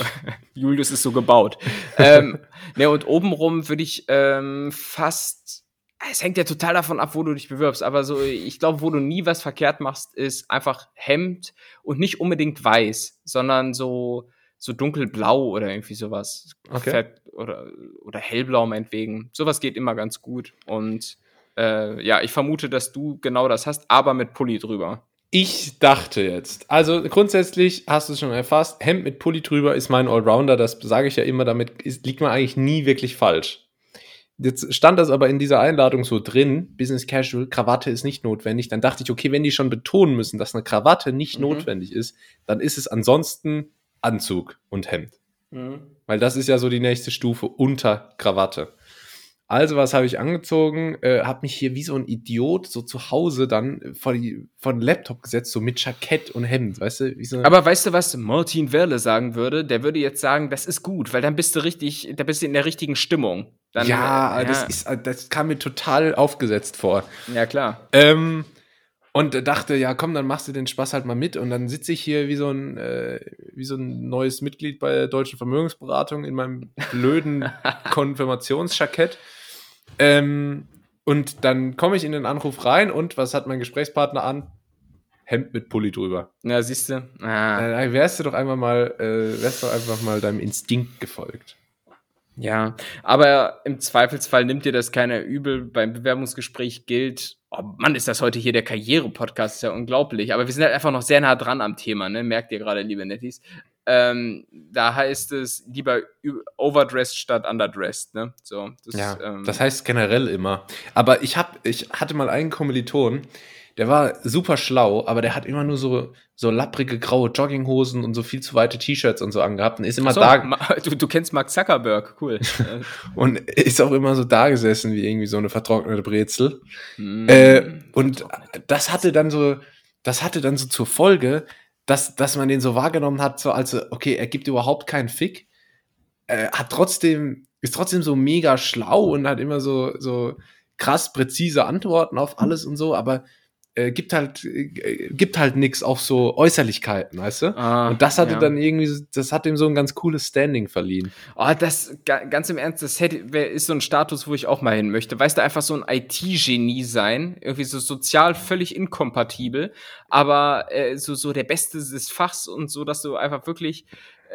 Julius ist so gebaut. ähm, ne, und obenrum würde ich ähm, fast. Es hängt ja total davon ab, wo du dich bewirbst. Aber so, ich glaube, wo du nie was verkehrt machst, ist einfach Hemd und nicht unbedingt weiß, sondern so, so dunkelblau oder irgendwie sowas. Okay. Fett oder, oder hellblau meinetwegen. Sowas geht immer ganz gut. Und äh, ja, ich vermute, dass du genau das hast, aber mit Pulli drüber. Ich dachte jetzt, also grundsätzlich hast du es schon erfasst, Hemd mit Pulli drüber ist mein Allrounder, das sage ich ja immer, damit ist, liegt man eigentlich nie wirklich falsch. Jetzt stand das aber in dieser Einladung so drin, Business Casual, Krawatte ist nicht notwendig. Dann dachte ich, okay, wenn die schon betonen müssen, dass eine Krawatte nicht Mhm. notwendig ist, dann ist es ansonsten Anzug und Hemd. Weil das ist ja so die nächste Stufe unter Krawatte. Also, was habe ich angezogen? Äh, habe mich hier wie so ein Idiot so zu Hause dann vor, die, vor den Laptop gesetzt, so mit Jackett und Hemd, weißt du? So Aber weißt du, was Martin Werle sagen würde? Der würde jetzt sagen, das ist gut, weil dann bist du richtig, da bist du in der richtigen Stimmung. Dann, ja, äh, Das, ist, das kam mir total aufgesetzt vor. ja klar. Ähm, und dachte, ja, komm, dann machst du den Spaß halt mal mit. Und dann sitze ich hier wie so ein, äh, wie so ein neues Mitglied bei der Deutschen Vermögensberatung in meinem blöden Konfirmationsjackett. Ähm, und dann komme ich in den Anruf rein und was hat mein Gesprächspartner an? Hemd mit Pulli drüber. Ja, siehst du. Ah. Dann wärst du doch einmal mal, äh, wärst du einfach mal deinem Instinkt gefolgt. Ja, aber im Zweifelsfall nimmt dir das keiner übel. Beim Bewerbungsgespräch gilt, oh Mann, ist das heute hier der Karriere-Podcast, ist ja unglaublich. Aber wir sind halt einfach noch sehr nah dran am Thema, ne? Merkt ihr gerade, liebe Netties. Ähm, da heißt es lieber overdressed statt underdressed, ne? So, das, Ja, ähm, das heißt generell immer. Aber ich hab, ich hatte mal einen Kommiliton, der war super schlau, aber der hat immer nur so, so lapprige graue Jogginghosen und so viel zu weite T-Shirts und so angehabt und ist immer so, da Ma- du, du kennst Mark Zuckerberg, cool. Und ist auch immer so da gesessen wie irgendwie so eine vertrocknete Brezel. mm, Äh, und das hatte dann so, das hatte dann so zur Folge, dass, dass man den so wahrgenommen hat, so als, okay, er gibt überhaupt keinen Fick, äh, hat trotzdem, ist trotzdem so mega schlau und hat immer so, so krass präzise Antworten auf alles und so, aber äh, gibt halt, äh, gibt halt nix auf so Äußerlichkeiten, weißt du? ah, Und das hatte ja. dann irgendwie, das hat ihm so ein ganz cooles Standing verliehen. Oh, das, ga- ganz im Ernst, das hätte, wär, ist so ein Status, wo ich auch mal hin möchte. Weißt du, einfach so ein IT-Genie sein, irgendwie so sozial völlig inkompatibel, aber äh, so, so der Beste des Fachs und so, dass du einfach wirklich,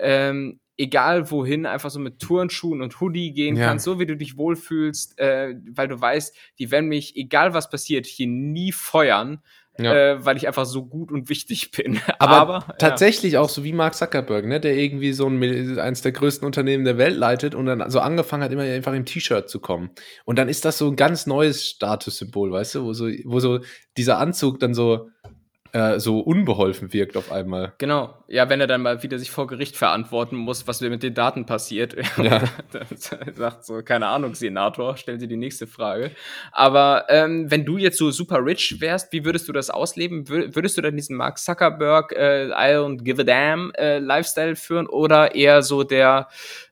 ähm, egal wohin, einfach so mit Turnschuhen und Hoodie gehen Ja. kannst, so wie du dich wohlfühlst, äh, weil du weißt, die werden mich, egal was passiert, hier nie feuern, Ja. äh, weil ich einfach so gut und wichtig bin. Aber, ja. tatsächlich auch so wie Mark Zuckerberg, ne, der irgendwie so ein, eins der größten Unternehmen der Welt leitet und dann so angefangen hat, immer einfach im T-Shirt zu kommen. Und dann ist das so ein ganz neues Statussymbol, weißt du, wo so, wo so dieser Anzug dann so, äh, so unbeholfen wirkt auf einmal. Genau, ja, wenn er dann mal wieder sich vor Gericht verantworten muss, was mit den Daten passiert. Ja. dann sagt so, keine Ahnung, Senator, stellen Sie die nächste Frage. Aber ähm, wenn du jetzt so super rich wärst, wie würdest du das ausleben? Wür- Würdest du dann diesen Mark Zuckerberg, äh, I don't give a damn äh, Lifestyle führen oder eher so der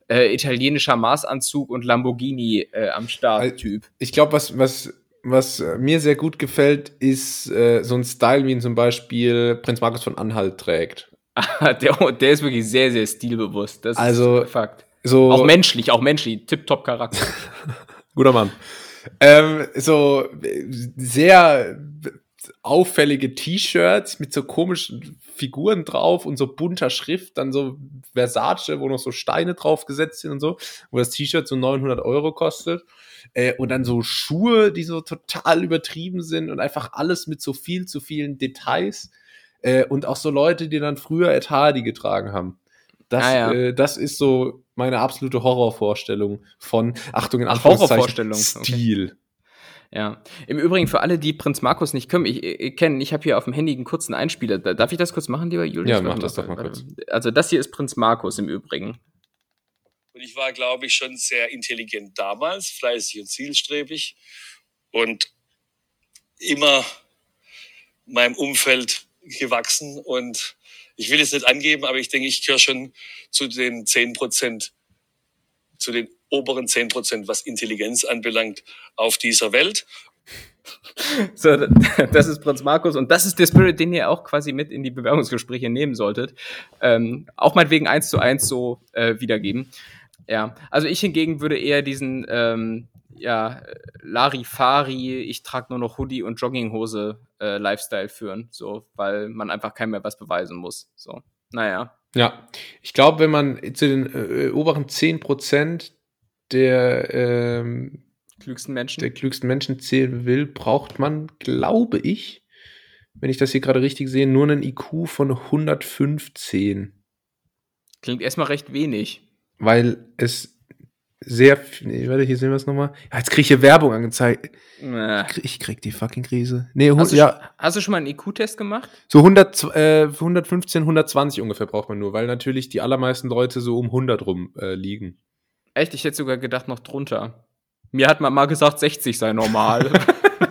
äh, italienischer Maßanzug und Lamborghini äh, am Start Typ? Ich glaube, was, was, was äh, mir sehr gut gefällt, ist äh, so ein Style, wie ihn zum Beispiel Prinz Markus von Anhalt trägt. der, der ist wirklich sehr, sehr stilbewusst. Das Also, ist Fakt. So, Auch menschlich, auch menschlich. Tipptopp Charakter. Guter Mann. Ähm, so äh, sehr auffällige T-Shirts mit so komischen Figuren drauf und so bunter Schrift, dann so Versace, wo noch so Steine drauf gesetzt sind und so, wo das T-Shirt so 900 Euro kostet. Äh, und dann so Schuhe, die so total übertrieben sind und einfach alles mit so viel zu vielen Details. Äh, und auch so Leute, die dann früher Ed Hardy getragen haben. Das, Ah, ja. äh, das ist so meine absolute Horrorvorstellung von, Achtung, in Ach, Horrorvorstellung, okay. Ja. Im Übrigen, für alle, die Prinz Markus nicht können, ich, ich kennen, ich habe hier auf dem Handy einen kurzen Einspieler. Da- Darf ich das kurz machen, lieber Julius? Ja, mach das doch mal kurz. Also, das hier ist Prinz Markus im Übrigen. Und ich war, glaube ich, schon sehr intelligent damals, fleißig und zielstrebig und immer meinem Umfeld gewachsen. Und ich will es nicht angeben, aber ich denke, ich gehöre schon zu den 10 Prozent, zu den oberen 10 Prozent, was Intelligenz anbelangt, auf dieser Welt. so, das ist Prinz Markus und das ist der Spirit, den ihr auch quasi mit in die Bewerbungsgespräche nehmen solltet. Ähm, auch meinetwegen eins zu eins so äh, wiedergeben. Ja, also ich hingegen würde eher diesen ähm, ja, Larifari, ich trage nur noch Hoodie und Jogginghose äh, Lifestyle führen, so, weil man einfach keinem mehr was beweisen muss. So, naja. Ja, ich glaube, wenn man zu den äh, oberen 10% der, ähm, klügsten Menschen. der klügsten Menschen zählen will, braucht man, glaube ich, wenn ich das hier gerade richtig sehe, nur einen IQ von 115. Klingt erstmal recht wenig. Weil es sehr, nee, warte, hier sehen wir es nochmal. Ja, jetzt kriege ich hier Werbung angezeigt. Äh. Ich krieg, ich krieg die fucking Krise. Nee, Hast, du, ja, hast du schon mal einen IQ-Test gemacht? so 100, äh, 115, 120 ungefähr braucht man nur, weil natürlich die allermeisten Leute so um 100 rum äh, liegen. Echt? Ich hätte sogar gedacht, noch drunter. Mir hat man mal gesagt, 60 sei normal.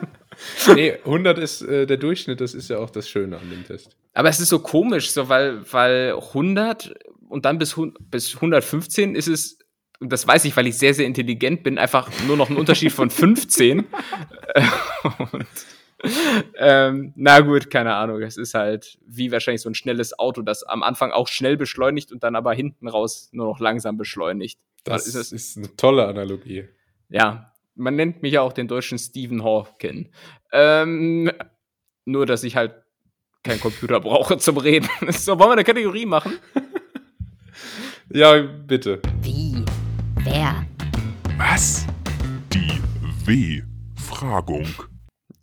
nee, 100 ist äh, der Durchschnitt, das ist ja auch das Schöne an dem Test. Aber es ist so komisch, so weil, weil 100 und dann bis, bis 115 ist es, und das weiß ich, weil ich sehr, sehr intelligent bin, einfach nur noch ein Unterschied von 15. Äh, und, ähm, na gut, keine Ahnung. Es ist halt wie wahrscheinlich so ein schnelles Auto, das am Anfang auch schnell beschleunigt und dann aber hinten raus nur noch langsam beschleunigt. Das ist ist, es- eine tolle Analogie. Ja, man nennt mich ja auch den deutschen Stephen Hawking. Ähm, nur, dass ich halt keinen Computer brauche zum Reden. So, wollen wir eine Kategorie machen? Ja, bitte. Wie? Wer? Was? Die W-Fragung.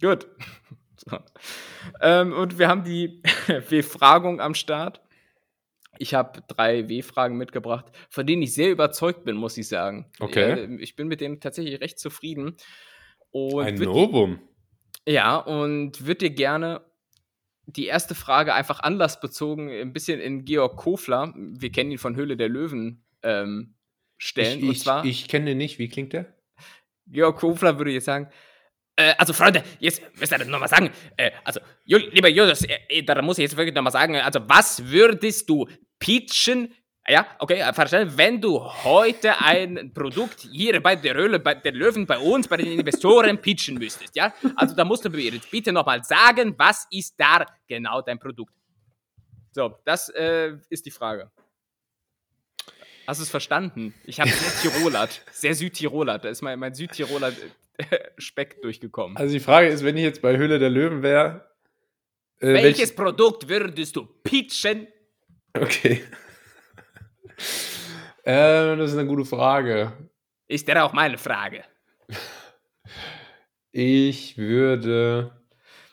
Gut. So. Ähm, und wir haben die W-Fragung am Start. Ich habe drei W-Fragen mitgebracht, von denen ich sehr überzeugt bin, muss ich sagen. Okay. Ich bin mit denen tatsächlich recht zufrieden. Und Ein Novum. Ja, und würde dir gerne die erste Frage einfach anlassbezogen ein bisschen in Georg Kofler, wir kennen ihn von Höhle der Löwen, ähm, stellen. Ich, und ich, zwar, ich kenne den nicht. Wie klingt der? Georg Kofler würde jetzt sagen, äh, also Freunde, jetzt müsst ihr das nochmal sagen. Äh, also, lieber Julius, äh, äh, da muss ich jetzt wirklich nochmal sagen, also was würdest du pitchen? Ja, okay, äh, verstanden. Wenn du heute ein Produkt hier bei der Höhle, bei der Löwen, bei uns, bei den Investoren pitchen müsstest, ja? Also da musst du mir jetzt bitte nochmal sagen, was ist da genau dein Produkt? So, das äh, ist die Frage. Hast du es verstanden? Ich habe sehr Tirolert, sehr Südtirolert. Da ist mein, mein Südtiroler äh, Speck durchgekommen. Also die Frage ist, wenn ich jetzt bei Höhle der Löwen wäre. Äh, Welches Produkt würdest du pitchen? Okay. äh, das ist eine gute Frage. Ist ja auch meine Frage. Ich würde.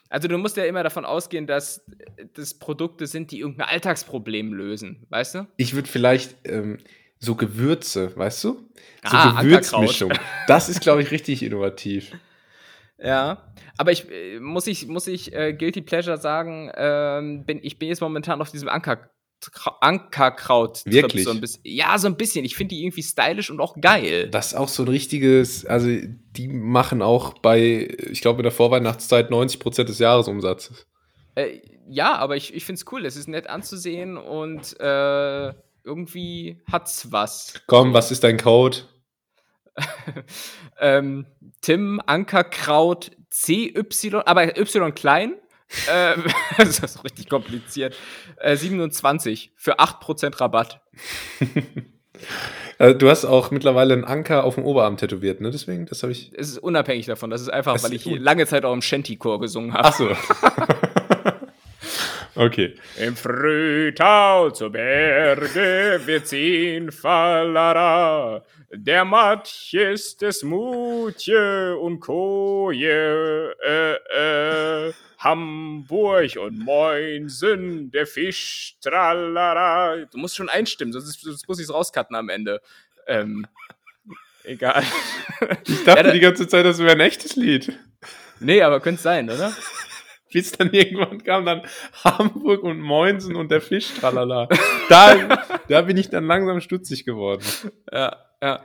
Also du musst ja immer davon ausgehen, dass das Produkte sind, die irgendein Alltagsproblem lösen, weißt du? Ich würde vielleicht ähm, so Gewürze, weißt du? So Ah, Gewürzmischung. Das ist, glaube ich, richtig innovativ. Ja, aber ich äh, muss ich muss ich äh, guilty pleasure sagen, ähm, bin ich bin jetzt momentan auf diesem Anker Ankerkraut Wirklich? so ein bisschen. Ja, so ein bisschen. Ich finde die irgendwie stylisch und auch geil. Das ist auch so ein richtiges, also die machen auch bei, ich glaube, in der Vorweihnachtszeit 90% des Jahresumsatzes. Äh, ja, aber ich, ich finde es cool. Es ist nett anzusehen und äh, irgendwie hat's was. Komm, was ist dein Code? ähm, Tim Ankerkraut CY, aber Y klein. Ähm, das ist richtig kompliziert. Äh, 27 für 8% Rabatt. Äh, du hast auch mittlerweile einen Anker auf dem Oberarm tätowiert, ne? Deswegen, das habe ich. Es ist unabhängig davon. Das ist einfach, Das weil ist ich gut. lange Zeit auch im Shanty-Chor gesungen habe. Ach so. okay. Im Frühtau zu Berge, wir ziehen Fallara. Der Matsch ist des Mutje und Koje, äh, äh. Hamburg und Moinsen, der Fisch, tralala. Du musst schon einstimmen, sonst, sonst muss ich es rauscutten am Ende. Ähm, egal. Ich dachte Ja, die ganze Zeit, das wäre ein echtes Lied. nee, aber könnte sein, oder? Bis dann irgendwann kam dann Hamburg und Moinsen und der Fisch, tralala. Da, da bin ich dann langsam stutzig geworden. Ja, ja.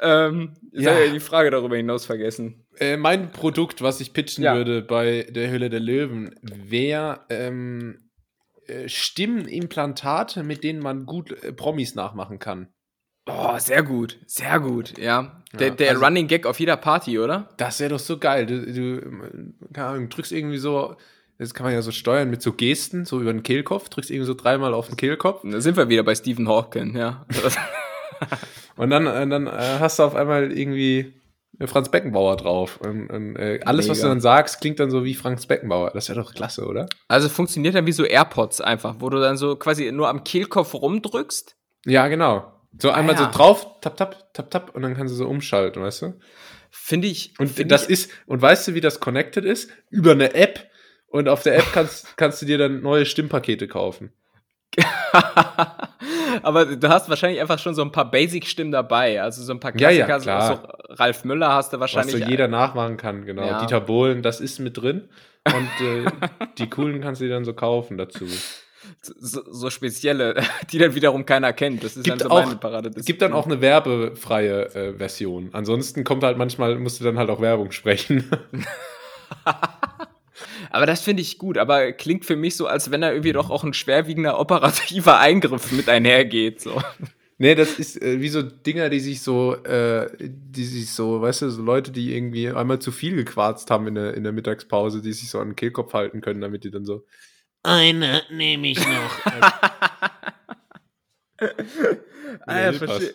Ähm, Ja. ja. die Frage darüber hinaus vergessen. Äh, mein Produkt, was ich pitchen Ja. würde bei der Hülle der Löwen, wäre ähm, äh, Stimmenimplantate, mit denen man gut äh, Promis nachmachen kann. Oh, sehr gut, sehr gut, ja. Der, Ja, der also- Running Gag auf jeder Party, oder? Das wäre doch so geil. Du, du keine Ahnung, drückst irgendwie so, das kann man ja so steuern mit so Gesten, so über den Kehlkopf, drückst irgendwie so dreimal auf den Kehlkopf Da sind wir wieder bei Stephen Hawking, ja. und dann, äh, dann äh, hast du auf einmal irgendwie Franz Beckenbauer drauf. Und, und äh, alles, was du Mega. dann sagst, klingt dann so wie Franz Beckenbauer. Das wäre doch klasse, oder? Also funktioniert dann wie so AirPods einfach, wo du dann so quasi nur am Kehlkopf rumdrückst. Ja, genau. So einmal Ah, ja. so drauf, tap, tap, tap, tap, und dann kannst du so umschalten, weißt du? Finde ich. Und find das ich, ist, und weißt du, wie das connected ist? Über eine App. Und auf der App kannst, kannst du dir dann neue Stimmpakete kaufen. Aber du hast wahrscheinlich einfach schon so ein paar Basic-Stimmen dabei. Also so ein paar Ja, Klassiker. ja, so- klar. So Ralf Müller hast du Was wahrscheinlich. so jeder nachmachen kann, genau. Ja. Dieter Bohlen, das ist mit drin. Und äh, die coolen kannst du dir dann so kaufen dazu. so, so spezielle, die dann wiederum keiner kennt. Das ist Gibt dann so auch- meine Parade. Es gibt dann auch eine werbefreie äh, Version. Ansonsten kommt halt manchmal, musst du dann halt auch Werbung sprechen. Aber das finde ich gut, aber klingt für mich so, als wenn da irgendwie doch auch ein schwerwiegender operativer Eingriff mit einhergeht. So. nee, das ist äh, wie so Dinger, die sich so, äh, die sich so, weißt du, so Leute, die irgendwie einmal zu viel gequarzt haben in der, in der Mittagspause, die sich so an den Kehlkopf halten können, damit die dann so. Eine nehme ich noch. Ah, ja, verstehe.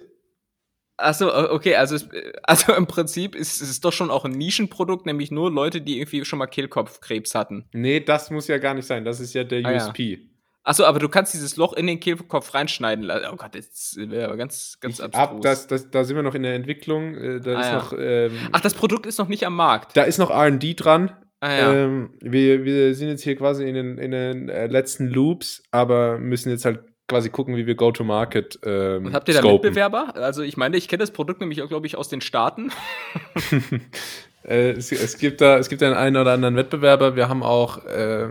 Achso, okay, also, also im Prinzip ist es doch schon auch ein Nischenprodukt, nämlich nur Leute, die irgendwie schon mal Kehlkopfkrebs hatten. Nee, das muss ja gar nicht sein. Das ist ja der Ah, ja. USP. Achso, aber du kannst dieses Loch in den Kehlkopf reinschneiden. Oh Gott, das wäre aber ganz, ganz abstrus. Ab, das, das, da sind wir noch in der Entwicklung. Äh, da Ah, ist ja. noch, ähm, Ach, das Produkt ist noch nicht am Markt. da ist noch RD dran. Ah ja. Ähm, wir, wir sind jetzt hier quasi in den, in den äh, letzten Loops, aber müssen jetzt halt quasi gucken, wie wir Go-to-Market ähm, Und habt ihr da scopen. Mitbewerber? Also ich meine, ich kenne das Produkt nämlich auch, glaube ich, aus den Staaten. Äh, es, es gibt da, es gibt da einen, oder anderen Wettbewerber. Wir haben auch, äh,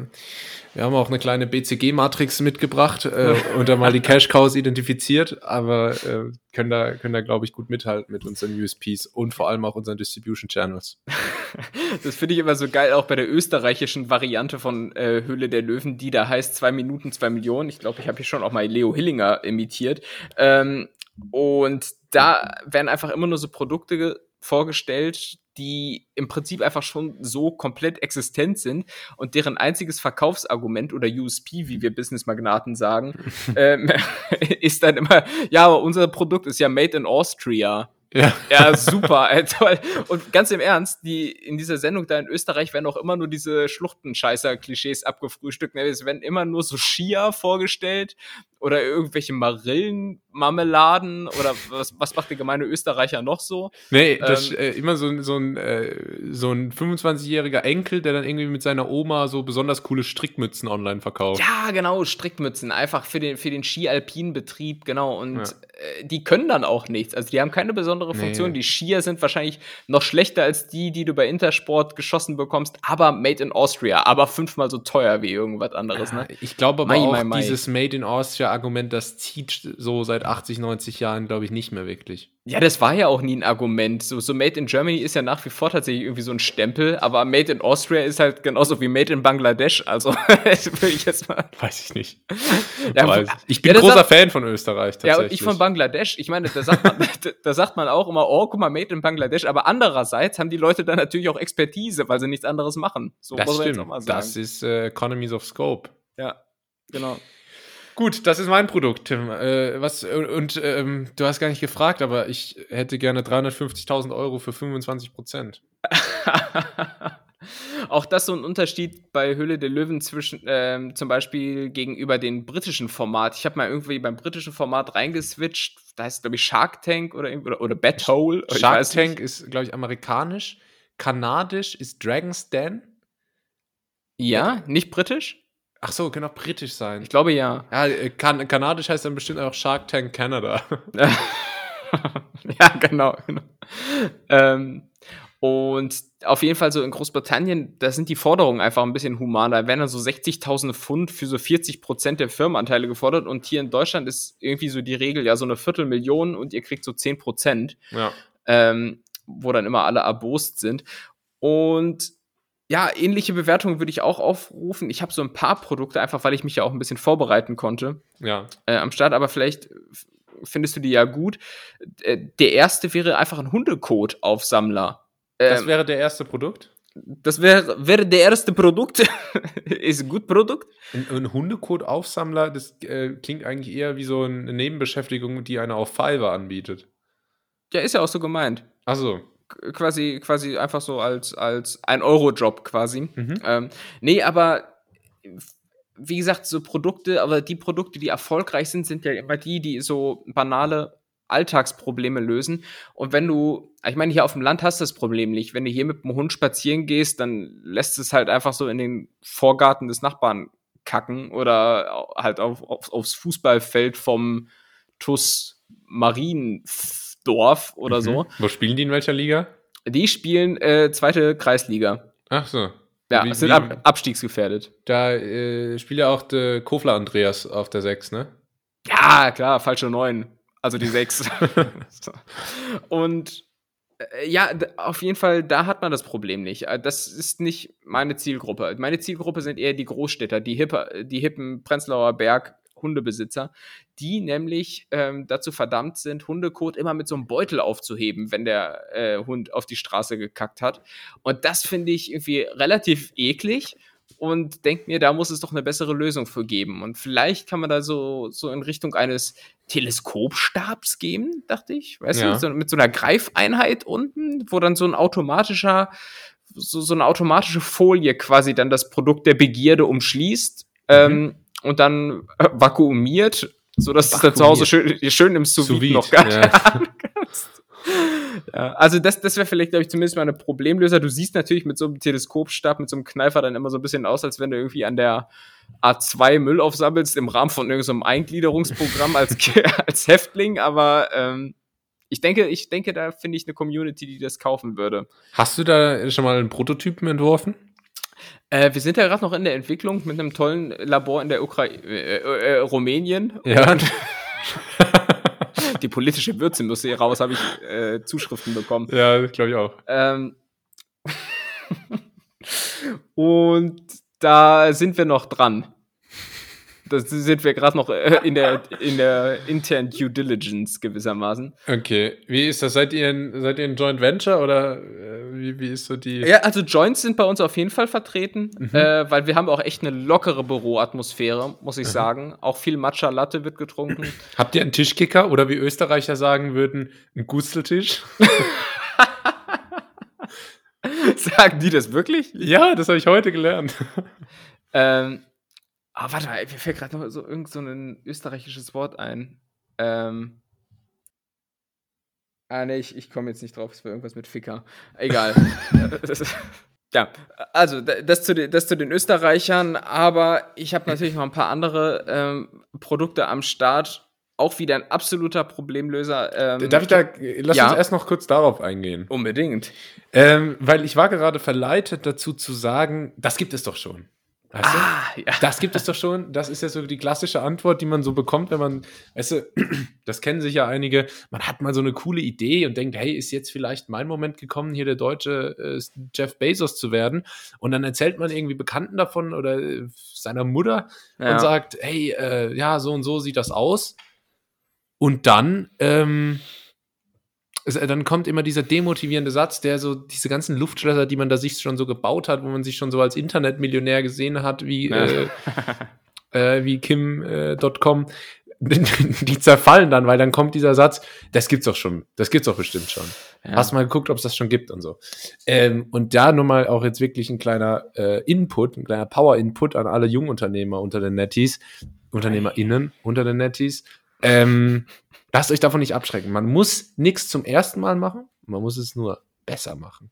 wir haben auch eine kleine BCG-Matrix mitgebracht äh, und da mal die Cash Cows identifiziert, aber äh, können da, können da glaube ich gut mithalten mit unseren USPs und vor allem auch unseren Distribution Channels. Das finde ich immer so geil, auch bei der österreichischen Variante von äh, Höhle der Löwen, die da heißt zwei Minuten, zwei Millionen. Ich glaube, ich habe hier schon auch mal Leo Hillinger imitiert. Ähm, und da werden einfach immer nur so Produkte vorgestellt, die im Prinzip einfach schon so komplett existent sind und deren einziges Verkaufsargument oder USP, wie wir Businessmagnaten sagen, ähm, ist dann immer, ja, aber unser Produkt ist ja made in Austria. Ja. Ja, super, ey, toll. Und ganz im Ernst, die in dieser Sendung da in Österreich werden auch immer nur diese Schluchtenscheißer-Klischees abgefrühstückt. Ne? Es werden immer nur so Skier vorgestellt oder irgendwelche Marillenmarmeladen oder was, was macht der gemeine Österreicher noch so? Nee, das Ähm, äh, immer so, ein- so ein, äh, so ein 25-jähriger Enkel, der dann irgendwie mit seiner Oma so besonders coole Strickmützen online verkauft. Ja, genau, Strickmützen, einfach für den, für den Ski-Alpin-Betrieb, genau. Und Ja. äh, die können dann auch nichts. Also die haben keine besondere Nee. Funktion. Die Skier sind wahrscheinlich noch schlechter als die, die du bei Intersport geschossen bekommst, aber made in Austria, aber fünfmal so teuer wie irgendwas anderes, ne? Ich glaube aber Mai, auch, mai, mai. dieses Made in Austria-Argument, das zieht so seit 80, 90 Jahren, glaube ich, nicht mehr wirklich. Ja, das war ja auch nie ein Argument. So, so Made in Germany ist ja nach wie vor tatsächlich irgendwie so ein Stempel, aber Made in Austria ist halt genauso wie Made in Bangladesch. Also, würde ich jetzt mal. Weiß ich nicht. Ja, Ich bin ja, großer sagt- Fan von Österreich, tatsächlich. Ja, und ich von Bangladesch. Ich meine, da sagt, man, da, da sagt man auch immer, oh, guck mal, Made in Bangladesch. Aber andererseits haben die Leute dann natürlich auch Expertise, weil sie nichts anderes machen. So Das muss man jetzt stimmt. auch mal sagen. Das ist äh, Economies of Scope. ja, genau. Gut, das ist mein Produkt, Tim. Äh, was, und ähm, du hast gar nicht gefragt, aber ich hätte gerne 350.000 Euro für 25 Prozent. auch das so ein Unterschied bei Höhle der Löwen zwischen ähm, zum Beispiel gegenüber dem britischen Format. Ich habe mal irgendwie beim britischen Format reingeswitcht. Da heißt glaube ich Shark Tank oder oder, oder Bat Hole. Shark Tank ist, glaube ich, amerikanisch. Kanadisch ist Dragon's Den. Ja, nicht britisch? Ach so, kann auch britisch sein. Ich glaube ja. Ja, äh, kan kanadisch heißt dann bestimmt auch Shark Tank Canada. ja, genau. genau. Ähm, und auf jeden Fall so in Großbritannien, da sind die Forderungen einfach ein bisschen humaner. Da werden dann so 60.000 Pfund für so 40 Prozent der Firmenanteile gefordert. Und hier in Deutschland ist irgendwie so die Regel, ja, so eine Viertelmillion und ihr kriegt so 10 Prozent, ja. ähm, wo dann immer alle erbost sind. Und ja, ähnliche Bewertungen würde ich auch aufrufen. Ich habe so ein paar Produkte, einfach weil ich mich ja auch ein bisschen vorbereiten konnte Ja. äh, am Start, aber vielleicht findest du die ja gut. Äh, Der erste wäre einfach ein Hundekot-Aufsammler. Das Ähm, wäre der erste Produkt. das wäre wäre der erste Produkt. Ist ein gut Produkt. Ein, ein Hundekot-Aufsammler, das äh, klingt eigentlich eher wie so eine Nebenbeschäftigung, die einer auf Fiverr anbietet. Ja, ist ja auch so gemeint. Achso. K- Quasi, quasi einfach so als, als ein Euro-Job quasi. Mhm. Ähm, nee, aber wie gesagt, so Produkte, aber die Produkte, die erfolgreich sind, sind ja immer die, die so banale Alltagsprobleme lösen. Und wenn du, ich meine, hier auf dem Land hast du das Problem nicht. Wenn du hier mit dem Hund spazieren gehst, dann lässt es halt einfach so in den Vorgarten des Nachbarn kacken oder halt auf, auf, aufs Fußballfeld vom TUS Mariendorf oder so. Mhm. Wo spielen die in welcher Liga? Die spielen äh, zweite Kreisliga. Ach so. Ja, Wie- sind ab, abstiegsgefährdet. Da äh, spielt ja auch der Kofler Andreas auf der 6, ne? Ja, klar, falsche 9. Also die 6. So. Und äh, ja, auf jeden Fall, da hat man das Problem nicht. Äh, Das ist nicht meine Zielgruppe. Meine Zielgruppe sind eher die Großstädter, die, hippe, die hippen Prenzlauer Berg Hundebesitzer, die nämlich ähm, dazu verdammt sind, Hundekot immer mit so einem Beutel aufzuheben, wenn der äh, Hund auf die Straße gekackt hat. Und das finde ich irgendwie relativ eklig und denke mir, da muss es doch eine bessere Lösung für geben. Und vielleicht kann man da so, so in Richtung eines Teleskopstabs gehen, dachte ich. Weißt Ja. du, so, mit so einer Greifeinheit unten, wo dann so ein automatischer, so, so eine automatische Folie quasi dann das Produkt der Begierde umschließt ähm, und dann äh, vakuumiert, sodass du es dann zu Hause schön, schön im Sous Vide noch gar ja. kannst. Ja, also das, das wäre vielleicht, glaube ich, zumindest mal eine Problemlöser. Du siehst natürlich mit so einem Teleskopstab, mit so einem Kneifer dann immer so ein bisschen aus, als wenn du irgendwie an der A2 Müll aufsammelst im Rahmen von irgendeinem Eingliederungsprogramm als, als Häftling, aber ähm, ich denke, ich denke, da finde ich eine Community, die das kaufen würde. Hast du da schon mal einen Prototypen entworfen? Äh, wir sind ja gerade noch in der Entwicklung mit einem tollen Labor in der Ukraine, äh, äh, Rumänien. Ja. Die politische Würze muss hier raus, habe ich äh, Zuschriften bekommen. ja, glaube ich auch. Ähm, und da sind wir noch dran. Da sind wir gerade noch äh, in, der, in der internen Due Diligence gewissermaßen. Okay. Wie ist das? Seid ihr ein, seid ihr ein Joint Venture oder äh, wie, wie ist so die. Ja, also Joints sind bei uns auf jeden Fall vertreten, Mhm. äh, weil wir haben auch echt eine lockere Büroatmosphäre, muss ich sagen. Auch viel Matcha Latte wird getrunken. Habt ihr einen Tischkicker oder wie Österreicher sagen würden, einen Gusteltisch? Sagen die das wirklich? ja, das habe ich heute gelernt. Ähm, ah, warte mal, mir fällt gerade noch so irgend so ein österreichisches Wort ein. Ähm, ah, nee, ich, ich komme jetzt nicht drauf, es war irgendwas mit Ficker. Egal. Ja, also da- das zu, den, das zu den Österreichern, aber ich habe natürlich noch ein paar andere ähm, Produkte am Start. Auch wieder ein absoluter Problemlöser. Ähm, Darf ich da, lass Ja. uns erst noch kurz darauf eingehen. Unbedingt. Ähm, weil ich war gerade verleitet dazu zu sagen, das gibt es doch schon. Weißt du? Ah, ja. Das gibt es doch schon. Das ist ja so die klassische Antwort, die man so bekommt, wenn man, weißt du, das kennen sich ja einige, man hat mal so eine coole Idee und denkt, hey, ist jetzt vielleicht mein Moment gekommen, hier der deutsche äh, Jeff Bezos zu werden? Und dann erzählt man irgendwie Bekannten davon oder äh, seiner Mutter Ja. und sagt, hey, äh, ja, so und so sieht das aus. Und dann, ähm, es, äh, dann kommt immer dieser demotivierende Satz, der so diese ganzen Luftschlösser, die man da sich schon so gebaut hat, wo man sich schon so als Internetmillionär gesehen hat, wie, äh, äh, wie Kim.com, die zerfallen dann, weil dann kommt dieser Satz, das gibt's doch schon, das gibt's doch bestimmt schon. Ja. Hast mal geguckt, ob es das schon gibt und so. Ähm, und da nun mal auch jetzt wirklich ein kleiner äh, Input, ein kleiner Power-Input an alle Jungunternehmer unter den Netties, UnternehmerInnen unter den Netties. Ähm, lasst euch davon nicht abschrecken. Man muss nichts zum ersten Mal machen, man muss es nur besser machen.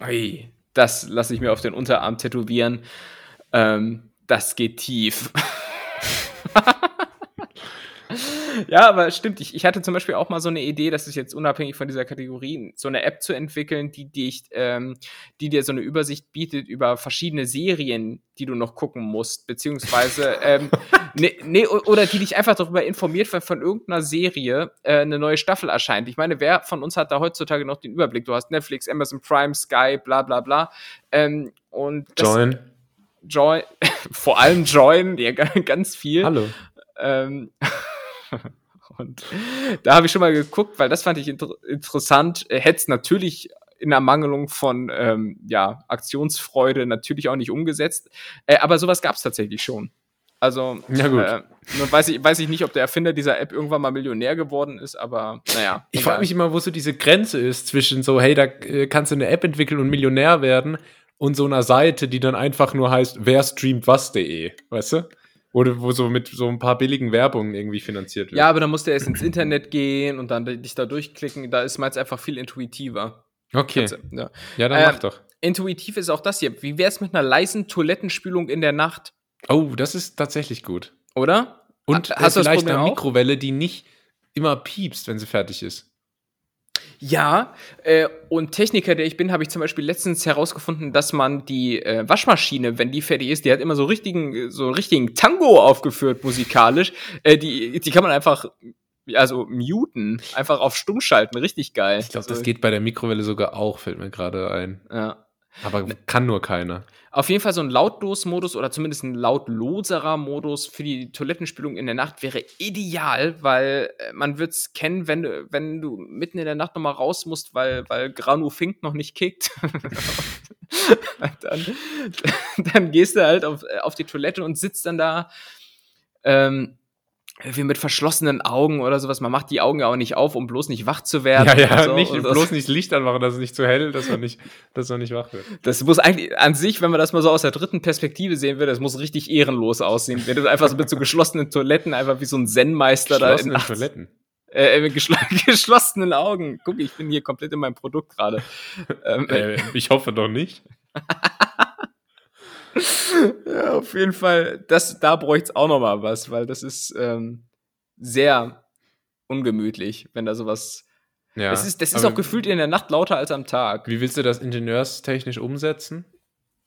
Ui, das lasse ich mir auf den Unterarm tätowieren. Ähm, das geht tief. ja, aber stimmt. Ich, ich hatte zum Beispiel auch mal so eine Idee, das ist jetzt unabhängig von dieser Kategorie, so eine App zu entwickeln, die, dich, ähm, die dir so eine Übersicht bietet über verschiedene Serien, die du noch gucken musst, beziehungsweise ähm, nee, nee, oder die dich einfach darüber informiert, wenn von irgendeiner Serie äh, eine neue Staffel erscheint. Ich meine, wer von uns hat da heutzutage noch den Überblick? Du hast Netflix, Amazon Prime, Sky, bla bla bla. Ähm, und Join. Join, vor allem Join, ja, ga- ganz viel. Hallo. Ähm, Und da habe ich schon mal geguckt, weil das fand ich inter interessant. Hätte es natürlich in Ermangelung von ähm, ja, Aktionsfreude natürlich auch nicht umgesetzt. Äh, aber sowas gab es tatsächlich schon. Also, Ja, gut. Äh, nur weiß, ich, weiß ich nicht, ob der Erfinder dieser App irgendwann mal Millionär geworden ist, aber naja. Ich frage mich immer, wo so diese Grenze ist zwischen so, hey, da äh, kannst du eine App entwickeln und Millionär werden und so einer Seite, die dann einfach nur heißt, wer streamt was.de, weißt du? Oder wo so mit so ein paar billigen Werbungen irgendwie finanziert wird. Ja, aber dann musst du erst ins Internet gehen und dann dich da durchklicken. Da ist meins einfach viel intuitiver. Okay. Ja. Ja, dann Äh, mach doch. Intuitiv ist auch das hier. Wie wär's mit einer leisen Toilettenspülung in der Nacht? Oh, das ist tatsächlich gut. Oder? Und Ha- äh, hast du das vielleicht eine? Mikrowelle, die nicht immer piepst, wenn sie fertig ist. Ja, äh, und Techniker, der ich bin, habe ich zum Beispiel letztens herausgefunden, dass man die äh, Waschmaschine, wenn die fertig ist, die hat immer so richtigen, so richtigen Tango aufgeführt musikalisch. Äh, die, die kann man einfach, also muten, einfach auf stumm schalten, richtig geil. Ich glaube, das geht bei der Mikrowelle sogar auch, fällt mir gerade ein. Ja. Aber kann nur keiner. Auf jeden Fall so ein Lautlos-Modus oder zumindest ein lautloserer Modus für die Toilettenspülung in der Nacht wäre ideal, weil äh, man wird es kennen, wenn du, wenn du mitten in der Nacht nochmal raus musst, weil, weil Granu Fink noch nicht kickt. dann, dann gehst du halt auf, auf die Toilette und sitzt dann da ähm, wie mit verschlossenen Augen oder sowas. Man macht die Augen ja auch nicht auf, um bloß nicht wach zu werden. Ja, ja, so. nicht, bloß nicht das Licht anmachen, dass es nicht zu hell, dass man nicht, dass man nicht wach wird. Das muss eigentlich an sich, wenn man das mal so aus der dritten Perspektive sehen würde, das muss richtig ehrenlos aussehen. Wenn du einfach so mit so geschlossenen Toiletten einfach wie so ein Zen-Meister da in nachts- Toiletten. äh, mit geschl geschlossenen Augen. Guck, ich bin hier komplett in meinem Produkt gerade. ähm, Äh, ich hoffe doch nicht. ja, auf jeden Fall, das, da bräuchte es auch noch mal was, weil das ist ähm, sehr ungemütlich, wenn da sowas. Ja. das ist, das ist auch gefühlt in der Nacht lauter als am Tag. Wie willst du das ingenieurstechnisch umsetzen?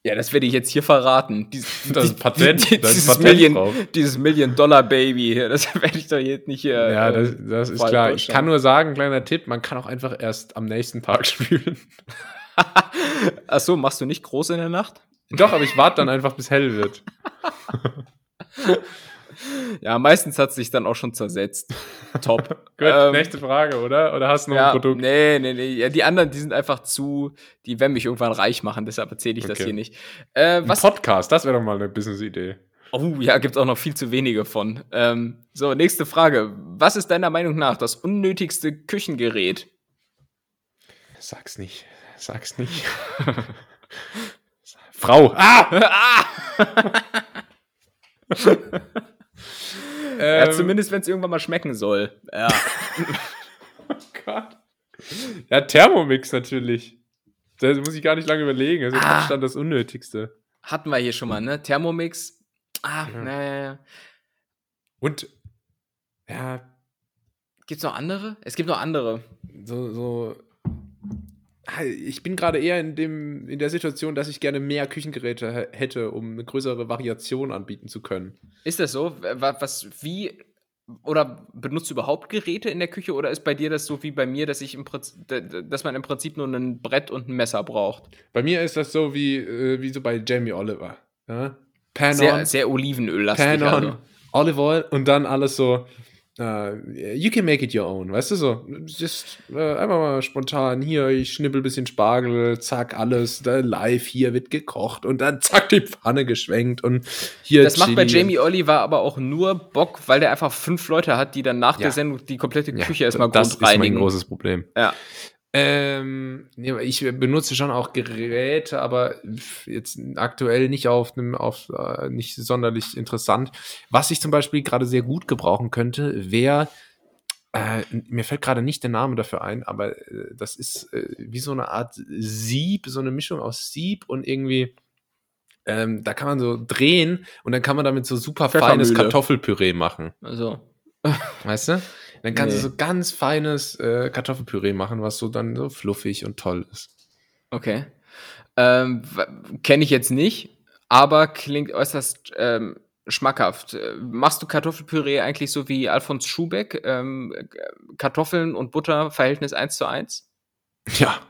Ja, das werde ich jetzt hier verraten. Dies, Das ist Patent, die- da ist dieses Patent Million, drauf. dieses Million-Dollar-Baby das werde ich doch jetzt nicht hier. Ja, äh, das, das ist klar. Ich kann nur sagen, kleiner Tipp, man kann auch einfach erst am nächsten Tag spülen. Ach so, machst du nicht groß in der Nacht? Doch, aber ich warte dann einfach, bis hell wird. Ja, meistens hat es sich dann auch schon zersetzt. Top. Gut, Ähm, nächste Frage, oder? Oder hast du noch ja, ein Produkt? nee, nee, nee. Ja, die anderen, die sind einfach zu, die werden mich irgendwann reich machen, deshalb erzähle ich das Okay. hier nicht. Äh, Ein was? Podcast, das wäre doch mal eine Business-Idee. Oh, ja, gibt's auch noch viel zu wenige von. Ähm, so, nächste Frage. Was ist deiner Meinung nach das unnötigste Küchengerät? Sag's nicht. Sag's nicht. Frau. Ah! Ja, Ähm, zumindest, wenn es irgendwann mal schmecken soll. Ja. Gott. Ja, Thermomix natürlich. Da muss ich gar nicht lange überlegen. Das ist Ah. Abstand das Unnötigste. Hatten wir hier schon mal, ne? Thermomix. Ah, Ja. naja. Und ja, Gibt's noch andere? Es gibt noch andere. so, so. Ich bin gerade eher in, dem, in der Situation, dass ich gerne mehr Küchengeräte hä- hätte, um eine größere Variation anbieten zu können. Ist das so? Wa- Was, wie, oder benutzt du überhaupt Geräte in der Küche oder ist bei dir das so wie bei mir, dass ich im Prinzip, dass man im Prinzip nur ein Brett und ein Messer braucht? Bei mir ist das so wie, äh, wie so bei Jamie Oliver. Ja? Pan Sehr, on, sehr Olivenöllastig. Pan on, Also. Olive Oil und dann alles so, äh, you can make it your own, weißt du so? Just äh, einfach mal spontan, hier, ich schnippel ein bisschen Spargel, zack, alles, da live, hier wird gekocht und dann zack, die Pfanne geschwenkt und hier Das macht bei Chili. Jamie Oliver aber auch nur Bock, weil der einfach fünf Leute hat, die dann nach Ja. der Sendung die komplette Ja, Küche erstmal das ist mein großes Problem. Ja. Ähm, nee, ich benutze schon auch Geräte, aber jetzt aktuell nicht auf einem, auf äh, nicht sonderlich interessant. Was ich zum Beispiel gerade sehr gut gebrauchen könnte, wäre, äh, mir fällt gerade nicht der Name dafür ein, aber äh, das ist äh, wie so eine Art Sieb, so eine Mischung aus Sieb und irgendwie, ähm, da kann man so drehen und dann kann man damit so super feines. Kartoffelpüree machen. Also. Weißt du? Dann kannst Nee. du so ganz feines äh, Kartoffelpüree machen, was so dann so fluffig und toll ist. Okay. Ähm, Kenne ich jetzt nicht, aber klingt äußerst ähm, schmackhaft. Äh, Machst du Kartoffelpüree eigentlich so wie Alfons Schubeck? Ähm, äh, Kartoffeln und Butter Verhältnis 1 zu 1? Ja.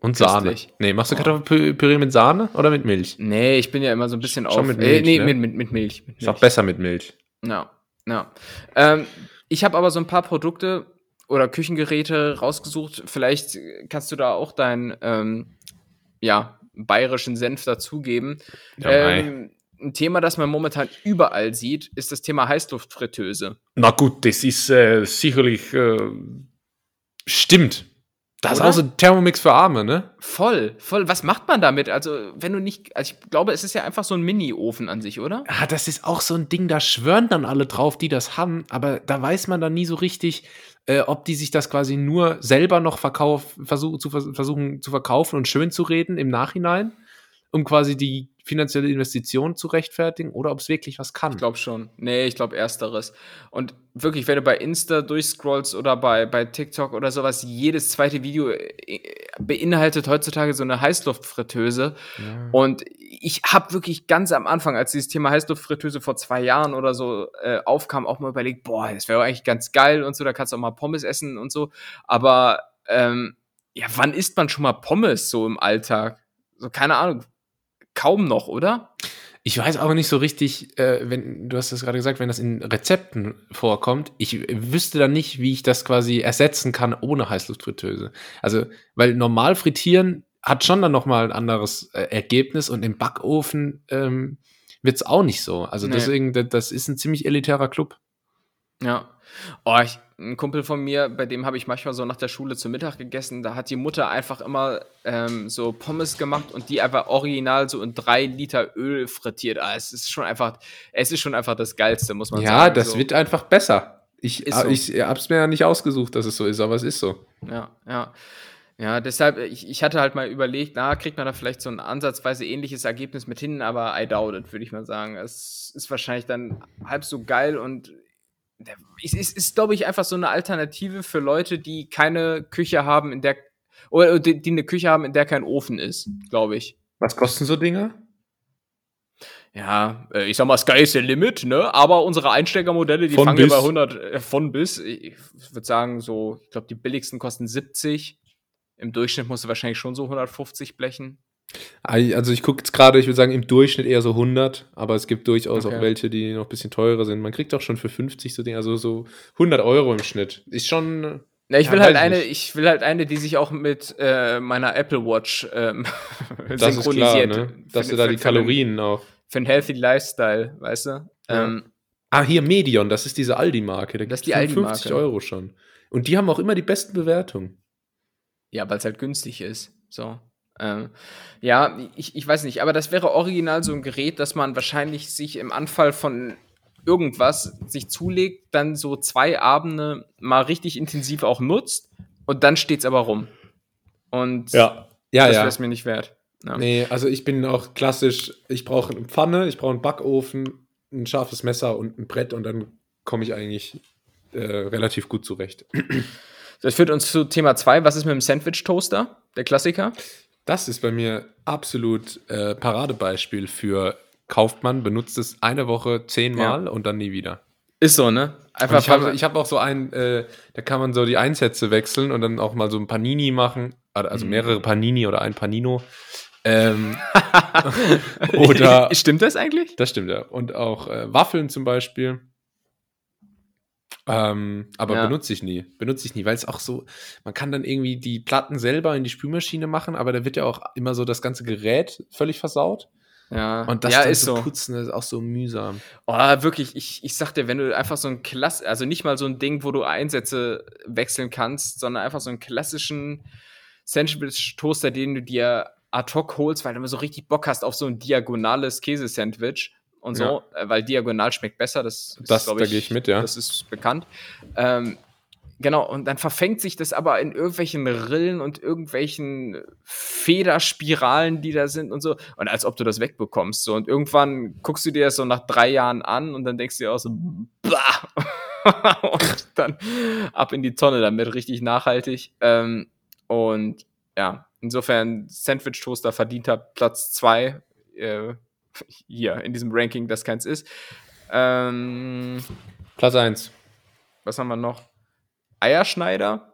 Und Sahne. Köstlich. Nee, machst du Oh. Kartoffelpüree mit Sahne oder mit Milch? Nee, ich bin ja immer so ein bisschen Schon auf. mit äh, Milch, nee, ne? mit, mit, mit Milch. Mit Ist auch Milch. besser mit Milch. Ja, ja. Ähm, Ich habe aber so ein paar Produkte oder Küchengeräte rausgesucht. Vielleicht kannst du da auch deinen ähm, ja, bayerischen Senf dazugeben. Ja, ähm, ein Thema, das man momentan überall sieht, ist das Thema Heißluftfritteuse. Na gut, das ist äh, sicherlich äh, stimmt. Das ist auch so ein Thermomix für Arme, ne? Voll, voll. Was macht man damit? Also, wenn du nicht, also ich glaube, es ist ja einfach so ein Mini-Ofen an sich, oder? Ah, das ist auch so ein Ding, da schwören dann alle drauf, die das haben, aber da weiß man dann nie so richtig, äh, ob die sich das quasi nur selber noch verkauf, versuch, zu, vers- versuchen zu verkaufen und schön zu reden im Nachhinein, um quasi die finanzielle Investition zu rechtfertigen oder ob es wirklich was kann. Ich glaube schon. Nee, ich glaube ersteres. Und wirklich, wenn du bei Insta durchscrollst oder bei, bei TikTok oder sowas, jedes zweite Video äh, beinhaltet heutzutage so eine Heißluftfritteuse. Und ich habe wirklich ganz am Anfang, als dieses Thema Heißluftfritteuse vor zwei Jahren oder so äh, aufkam, auch mal überlegt, boah, das wäre eigentlich ganz geil und so, da kannst du auch mal Pommes essen und so. Aber ähm, ja, wann isst man schon mal Pommes so im Alltag? So, keine Ahnung. Kaum noch, oder? Ich weiß auch nicht so richtig, äh, wenn du hast das gerade gesagt, wenn das in Rezepten vorkommt, ich wüsste dann nicht, wie ich das quasi ersetzen kann ohne Heißluftfritteuse. Also, weil normal frittieren hat schon dann noch mal ein anderes äh, Ergebnis und im Backofen ähm, wird's auch nicht so. Also Nee. deswegen, da- das ist ein ziemlich elitärer Club. Ja. Oh, ich, ein Kumpel von mir, bei dem habe ich manchmal so nach der Schule zu Mittag gegessen. Da hat die Mutter einfach immer ähm, so Pommes gemacht und die einfach original so in drei Liter Öl frittiert. Ah, es ist schon einfach, es ist schon einfach das Geilste, muss man Ja, sagen. das so. wird einfach besser. Ich, so. ich hab's mir ja nicht ausgesucht, dass es so ist, aber es ist so. Ja, ja. Ja, deshalb, ich, ich hatte halt mal überlegt, na, kriegt man da vielleicht so ein ansatzweise ähnliches Ergebnis mit hin, aber I doubt it, würde ich mal sagen. Es ist wahrscheinlich dann halb so geil und es ist, ist glaube ich, einfach so eine Alternative für Leute, die keine Küche haben, in der, oder die, die eine Küche haben, in der kein Ofen ist, glaube ich. Was kosten so Dinge? Ja, äh, ich sag mal, Sky is the limit, ne? Aber unsere Einsteigermodelle, die Von fangen bis. bei 100 äh, von bis. Ich, ich würde sagen, so, ich glaube, die billigsten kosten 70. Im Durchschnitt musst du wahrscheinlich schon so 150 blechen. Also ich gucke jetzt gerade, ich würde sagen im Durchschnitt eher so 100, aber es gibt durchaus Okay. auch welche, die noch ein bisschen teurer sind. Man kriegt auch schon für 50 so Dinge, also so 100 Euro im Schnitt. Ist schon, Na, ich Ja, will halt eine, nicht. ich will halt eine, die sich auch mit äh, meiner Apple Watch ähm, das ist klar, synchronisiert. ne? dass Für- du da für- die Kalorien auch. Für einen Healthy Lifestyle, weißt du? Ja. Ähm, Ah, hier Medion, das ist diese Aldi-Marke. Da Das ist die 55 Aldi-Marke. Euro schon. Und die haben auch immer die besten Bewertungen. Ja, weil es halt günstig ist. So. Ähm, ja, ich, ich weiß nicht, aber das wäre original so ein Gerät, das man wahrscheinlich sich im Anfall von irgendwas sich zulegt, dann so zwei Abende mal richtig intensiv auch nutzt und dann steht's aber rum. Und Ja, das wäre ja. es mir nicht wert. Ja. Nee, also ich bin auch klassisch, ich brauche eine Pfanne, ich brauche einen Backofen, ein scharfes Messer und ein Brett und dann komme ich eigentlich äh, relativ gut zurecht. Das führt uns zu Thema 2. Was ist mit dem Sandwich-Toaster? Der Klassiker? Das ist bei mir absolut äh, Paradebeispiel für kauft man, benutzt es eine Woche zehnmal und dann nie wieder. Ist so, ne? Und Einfach ich habe hab auch so einen, äh, da kann man so die Einsätze wechseln und dann auch mal so ein Panini machen, also Mhm. mehrere Panini oder ein Panino. Ähm, oder Stimmt das eigentlich? Das stimmt ja. Und auch äh, Waffeln zum Beispiel. Ähm, aber Ja. benutze ich nie. Benutze ich nie, weil es auch so, man kann dann irgendwie die Platten selber in die Spülmaschine machen, aber da wird ja auch immer so das ganze Gerät völlig versaut. Ja, Und das ja, ist so. putzen, das ist auch so mühsam. Oh, wirklich, ich, ich sag dir, wenn du einfach so ein Klass, also nicht mal so ein Ding, wo du Einsätze wechseln kannst, sondern einfach so einen klassischen Sandwich-Toaster, den du dir ad hoc holst, weil du immer so richtig Bock hast auf so ein diagonales Käsesandwich und so, äh, weil diagonal schmeckt besser, das, ist, Das- da ich mit, ja. Das ist bekannt. Ähm, Genau, und dann verfängt sich das aber in irgendwelchen Rillen und irgendwelchen Federspiralen, die da sind und so. Und als ob du das wegbekommst. So. Und irgendwann guckst du dir das so nach drei Jahren an und dann denkst du dir auch so, bah! und dann ab in die Tonne damit, richtig nachhaltig. Ähm, und ja, insofern Sandwich-Toaster verdient hat Platz zwei äh, hier in diesem Ranking, das keins ist. Ähm, Platz 1. was haben wir noch? Eierschneider?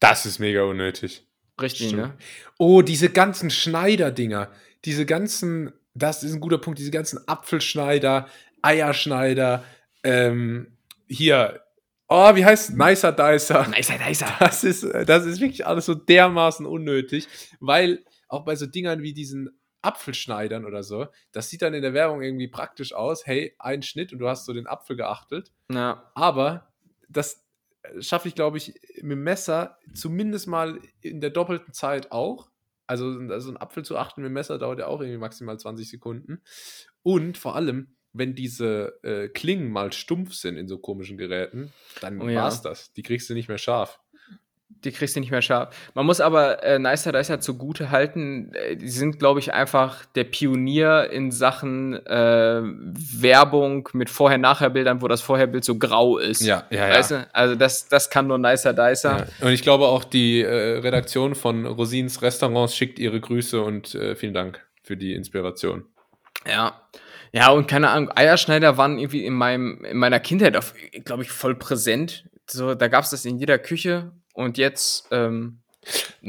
Das ist mega unnötig. Richtig, Stimmt. ne? Oh, diese ganzen Schneider-Dinger. Diese ganzen, das ist ein guter Punkt, diese ganzen Apfelschneider, Eierschneider, ähm, hier Oh, wie heißt Nicer Dicer? Nicer, nicer. Das ist, äh, das ist wirklich alles so dermaßen unnötig, weil auch bei so Dingern wie diesen Apfelschneidern oder so, das sieht dann in der Werbung irgendwie praktisch aus. Hey, ein Schnitt und du hast so den Apfel geachtelt. Ja. Aber das äh, schaffe ich, glaube ich, mit dem Messer zumindest mal in der doppelten Zeit auch. Also, also ein Apfel zu achten mit dem Messer dauert ja auch irgendwie maximal 20 Sekunden. Und vor allem, wenn diese äh, Klingen mal stumpf sind in so komischen Geräten, dann Oh ja. war's das. Die kriegst du nicht mehr scharf. Die kriegst du nicht mehr scharf. Man muss aber äh, Nicer Dicer zugute halten, äh, die sind, glaube ich, einfach der Pionier in Sachen äh, Werbung mit Vorher-Nachher-Bildern, wo das Vorherbild so grau ist. Ja, ja, Weißt du? Also das, das kann nur Nicer Dicer. Ja. Und ich glaube auch, die äh, Redaktion von Rosins Restaurants schickt ihre Grüße und äh, vielen Dank für die Inspiration. Ja. Ja, und keine Ahnung, Eierschneider waren irgendwie in, meinem, in meiner Kindheit, glaube ich, voll präsent. So, da gab es das in jeder Küche und jetzt ähm.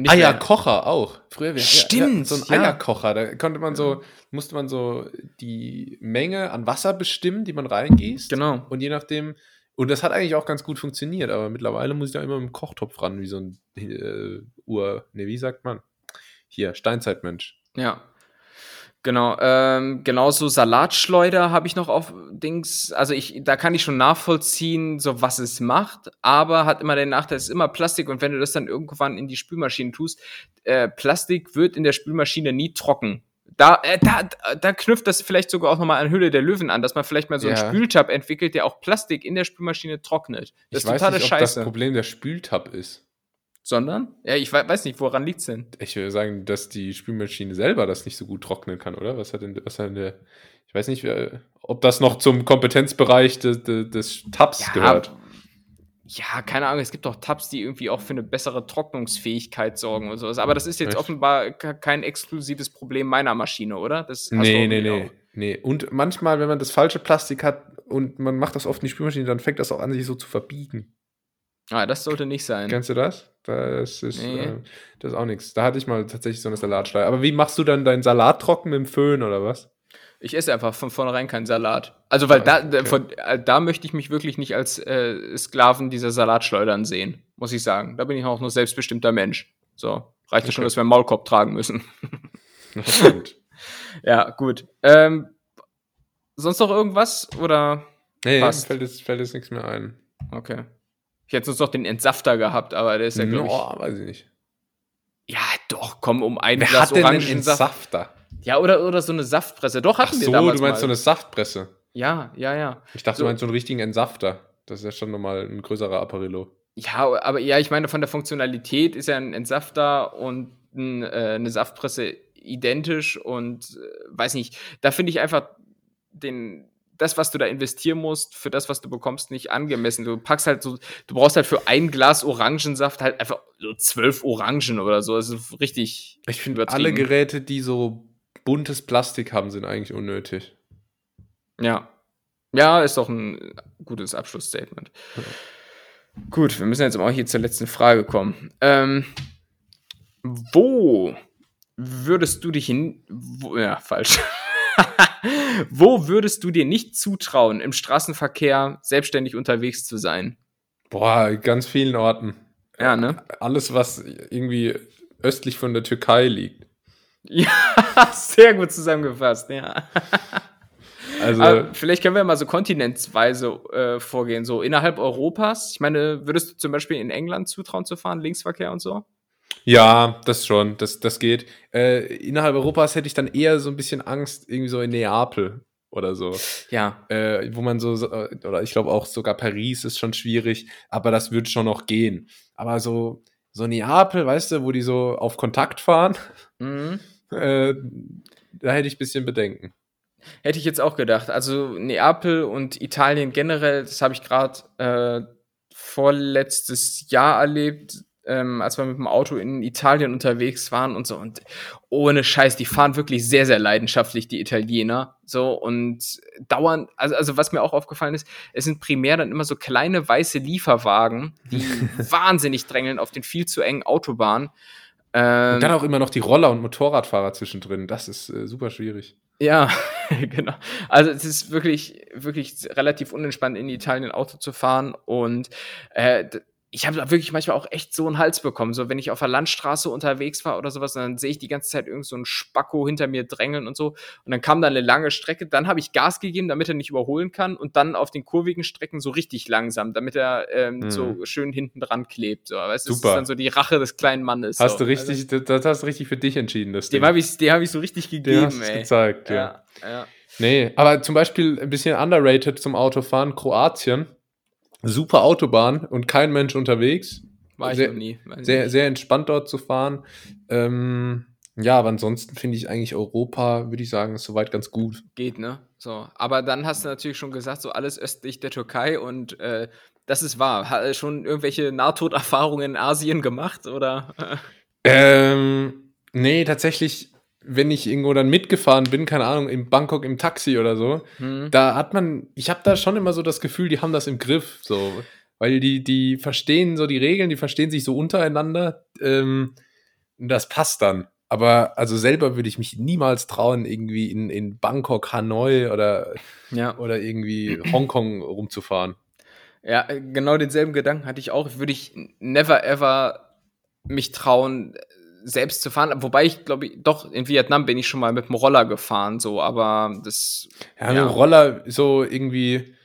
Eierkocher auch. Früher wir, Stimmt, so ein ja. Eierkocher. Da konnte man so, musste man so die Menge an Wasser bestimmen, die man reingießt. Genau. Und je nachdem, und das hat eigentlich auch ganz gut funktioniert, aber mittlerweile muss ich da immer mit dem Kochtopf ran, wie so ein äh, Ur, ne, wie sagt man? Hier, Steinzeitmensch. Ja. Genau, ähm, genauso Salatschleuder habe ich noch auf Dings, also ich, da kann ich schon nachvollziehen, so was es macht, aber hat immer den Nachteil, es ist immer Plastik und wenn du das dann irgendwann in die Spülmaschine tust, äh, Plastik wird in der Spülmaschine nie trocken. Da, äh, da, da knüpft das vielleicht sogar auch nochmal an Hülle der Löwen an, dass man vielleicht mal so einen Ja. Spültab entwickelt, der auch Plastik in der Spülmaschine trocknet. Das ich ist weiß totale nicht, ob Scheiße. das Problem der Spültab ist. Sondern? Ja, ich wei- weiß nicht, woran liegt's denn? Ich würde sagen, dass die Spülmaschine selber das nicht so gut trocknen kann, oder? Was hat denn, was hat denn der, ich weiß nicht, ob das noch zum Kompetenzbereich des, des, Tabs gehört. Ja, keine Ahnung, es gibt doch Tabs, die irgendwie auch für eine bessere Trocknungsfähigkeit sorgen und sowas. Aber das ist jetzt Echt? offenbar ke- kein exklusives Problem meiner Maschine, oder? Das hast du Nee, nee, nee, auch. nee. Und manchmal, wenn man das falsche Plastik hat und man macht das oft in die Spülmaschine, dann fängt das auch an, sich so zu verbiegen. Ah, das sollte nicht sein. Kennst du das? Das ist, Nee. äh, das ist auch nichts. Da hatte ich mal tatsächlich so eine Salatschleife. Aber wie machst du dann deinen Salat trocken mit dem Föhn oder was? Ich esse einfach von vornherein keinen Salat. Also, weil da, Ah, da, okay. von, äh, da möchte ich mich wirklich nicht als äh, Sklaven dieser Salatschleudern sehen, muss ich sagen. Da bin ich auch nur selbstbestimmter Mensch. So, reicht ja schon, Okay. dass wir einen Maulkorb tragen müssen. Stimmt. ja, gut. Ähm, sonst noch irgendwas? Oder? nee, fällt jetzt, fällt jetzt nichts mehr ein. Okay. Ich hätte sonst noch den Entsafter gehabt, aber der ist ja, glaube ich. no, weiß ich nicht. Ja, doch, komm, um ein Wer Glas hat denn einen. Entsafter? Ja, oder, oder so eine Saftpresse. Doch, Ach hatten wir so, damals du meinst so mal. eine Saftpresse. Ja, ja, ja. Ich dachte, So. du meinst so einen richtigen Entsafter. Das ist ja schon nochmal ein größerer Apparillo. Ja, aber ja, ich meine, von der Funktionalität ist ja ein Entsafter und ein, äh, eine Saftpresse identisch und äh, weiß nicht, da finde ich einfach den, das, was du da investieren musst, für das, was du bekommst, nicht angemessen. Du packst halt so, du brauchst halt für ein Glas Orangensaft halt einfach so zwölf Orangen oder so. Das ist richtig. Ich finde, alle Geräte, die so buntes Plastik haben, sind eigentlich unnötig. Ja. Ja, ist doch ein gutes Abschlussstatement. Gut, wir müssen jetzt auch hier zur letzten Frage kommen. Ähm, wo würdest du dich hin. Wo, ja, falsch. Wo würdest du dir nicht zutrauen, im Straßenverkehr selbstständig unterwegs zu sein? Boah, ganz vielen Orten. Ja, ne? Alles, was irgendwie östlich von der Türkei liegt. Ja, sehr gut zusammengefasst, ja. Also, Aber vielleicht können wir mal so kontinentsweise äh, vorgehen, so innerhalb Europas. Ich meine, würdest du zum Beispiel in England zutrauen zu fahren, Linksverkehr und so? Ja, das schon, das, das geht. Äh, innerhalb Europas hätte ich dann eher so ein bisschen Angst, irgendwie so in Neapel oder so. Ja. Äh, wo man so, so, äh, oder ich glaube auch sogar Paris ist schon schwierig, aber das wird schon noch gehen. Aber so, so Neapel, weißt du, wo die so auf Kontakt fahren, Mhm. äh, da hätte ich ein bisschen Bedenken. Hätte ich jetzt auch gedacht. Also Neapel und Italien generell, das habe ich gerade äh, vorletztes Jahr erlebt, ähm, als wir mit dem Auto in Italien unterwegs waren und so. Und ohne Scheiß, die fahren wirklich sehr, sehr leidenschaftlich, die Italiener. So und dauernd, also, also was mir auch aufgefallen ist, es sind primär dann immer so kleine weiße Lieferwagen, die wahnsinnig drängeln auf den viel zu engen Autobahnen. Ähm, Und dann auch immer noch die Roller- und Motorradfahrer zwischendrin. Das ist äh, super schwierig. Ja, genau. Also es ist wirklich, wirklich relativ unentspannt, in Italien Auto zu fahren. Und äh, ich habe da wirklich manchmal auch echt so einen Hals bekommen. So, wenn ich auf der Landstraße unterwegs war oder sowas, dann sehe ich die ganze Zeit irgend so einen Spacko hinter mir drängeln und so. Und dann kam da eine lange Strecke, dann habe ich Gas gegeben, damit er nicht überholen kann und dann auf den kurvigen Strecken so richtig langsam, damit er ähm, Mhm. so schön hinten dran klebt. So. Weißt, du, das ist Super. dann so die Rache des kleinen Mannes. Hast so. du richtig, das, das hast du richtig für dich entschieden, das Also, dem habe ich, dem hab ich so richtig gegeben, hast du's ey. gezeigt, ja. ja, ja. Nee, aber zum Beispiel ein bisschen underrated zum Autofahren, Kroatien. Super Autobahn und kein Mensch unterwegs. War ich Sehr- noch nie. Sehr, sehr entspannt dort zu fahren. Ähm, ja, aber ansonsten finde ich eigentlich Europa, würde ich sagen, ist soweit ganz gut. Geht, ne? So. Aber dann hast du natürlich schon gesagt, so alles östlich der Türkei und äh, das ist wahr. Hat schon irgendwelche Nahtoderfahrungen in Asien gemacht oder? Ähm, nee, tatsächlich, wenn ich irgendwo dann mitgefahren bin, keine Ahnung, in Bangkok im Taxi oder so, Hm. da hat man, ich habe da schon immer so das Gefühl, die haben das im Griff, so, weil die, die verstehen so die Regeln, die verstehen sich so untereinander, ähm, das passt dann. Aber also selber würde ich mich niemals trauen, irgendwie in, in Bangkok, Hanoi oder, Ja. oder irgendwie Hongkong rumzufahren. Ja, äh, genau denselben Gedanken hatte ich auch. Würde ich never ever mich trauen, selbst zu fahren. Wobei ich glaube, doch, in Vietnam bin ich schon mal mit dem Roller gefahren, so, aber das. Ja, dem Roller so irgendwie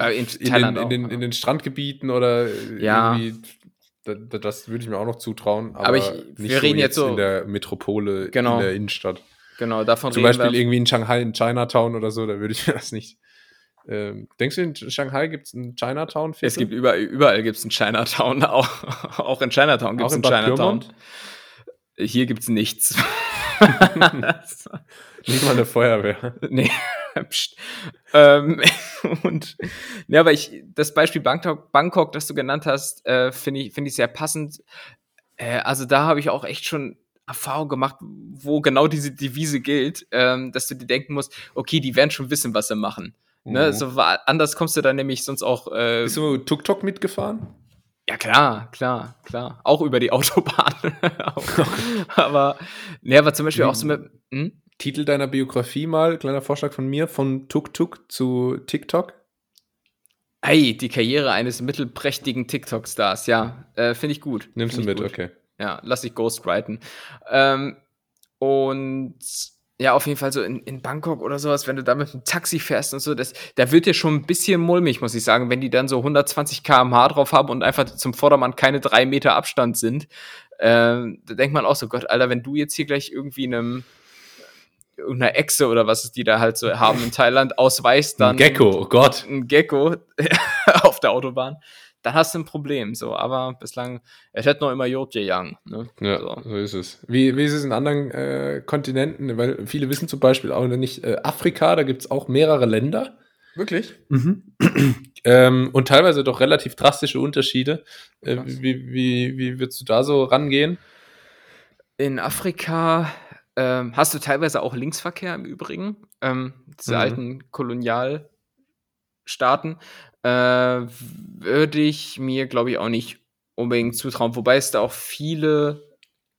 Äh, in in, Thailand den, in, den, in den Strandgebieten oder Ja. irgendwie, da, da, das würde ich mir auch noch zutrauen. Aber, Aber ich- wir reden jetzt so- in der Metropole, Genau. in der Innenstadt. Genau, davon Zum Beispiel wir. irgendwie in Shanghai, in Chinatown oder so, da würde ich mir das nicht. Ähm, denkst du, in Shanghai gibt es einen Chinatown? Es gibt überall, überall gibt es einen Chinatown. Auch, auch in Chinatown gibt es in einen Bad Chinatown. Pyrmont? Hier gibt es nichts. nicht mal eine Feuerwehr. nee, pst. ähm, und ja, aber ich, das Beispiel Bangkok, Bangkok das du genannt hast, äh, finde ich, finde ich sehr passend. Äh, also da habe ich auch echt schon Erfahrung gemacht, wo genau diese Devise gilt, ähm, dass du dir denken musst, okay, die werden schon wissen, was sie machen. Ne? Mhm. So, anders kommst du dann nämlich sonst auch. Äh, Bist du Tuk-Tuk mitgefahren? ja, klar, klar, klar. Auch über die Autobahn. Aber, ne, aber zum Beispiel auch so mit. Hm? Titel deiner Biografie mal, kleiner Vorschlag von mir, von Tuk-Tuk zu TikTok. Hey, die Karriere eines mittelprächtigen TikTok-Stars, ja, äh, finde ich gut. Nimmst du mit, gut. okay. Ja, lass ich ghostwriten. Ähm, und ja, auf jeden Fall so in, in Bangkok oder sowas, wenn du da mit einem Taxi fährst und so, das, da wird dir schon ein bisschen mulmig, muss ich sagen, wenn die dann so 120 km/h drauf haben und einfach zum Vordermann keine drei Meter Abstand sind. Ähm, da denkt man auch so, Gott, Alter, wenn du jetzt hier gleich irgendwie einem irgendeiner Echse oder was es die da halt so haben in Thailand ausweist, dann Ein Gecko, oh Gott. ein Gecko auf der Autobahn, dann hast du ein Problem. So, aber bislang, es hat noch immer Jotje Young. Ne? Ja, So. so. ist es. Wie, wie ist es in anderen äh, Kontinenten? Weil viele wissen zum Beispiel auch nicht, äh, Afrika, da gibt es auch mehrere Länder. Wirklich? Ähm, und teilweise doch relativ drastische Unterschiede. Äh, wie, wie, wie würdest du da so rangehen? In Afrika ähm, hast du teilweise auch Linksverkehr im Übrigen. Ähm, diese Mhm. alten Kolonialstaaten. Äh, würde ich mir, glaube ich, auch nicht unbedingt zutrauen. Wobei es da auch viele,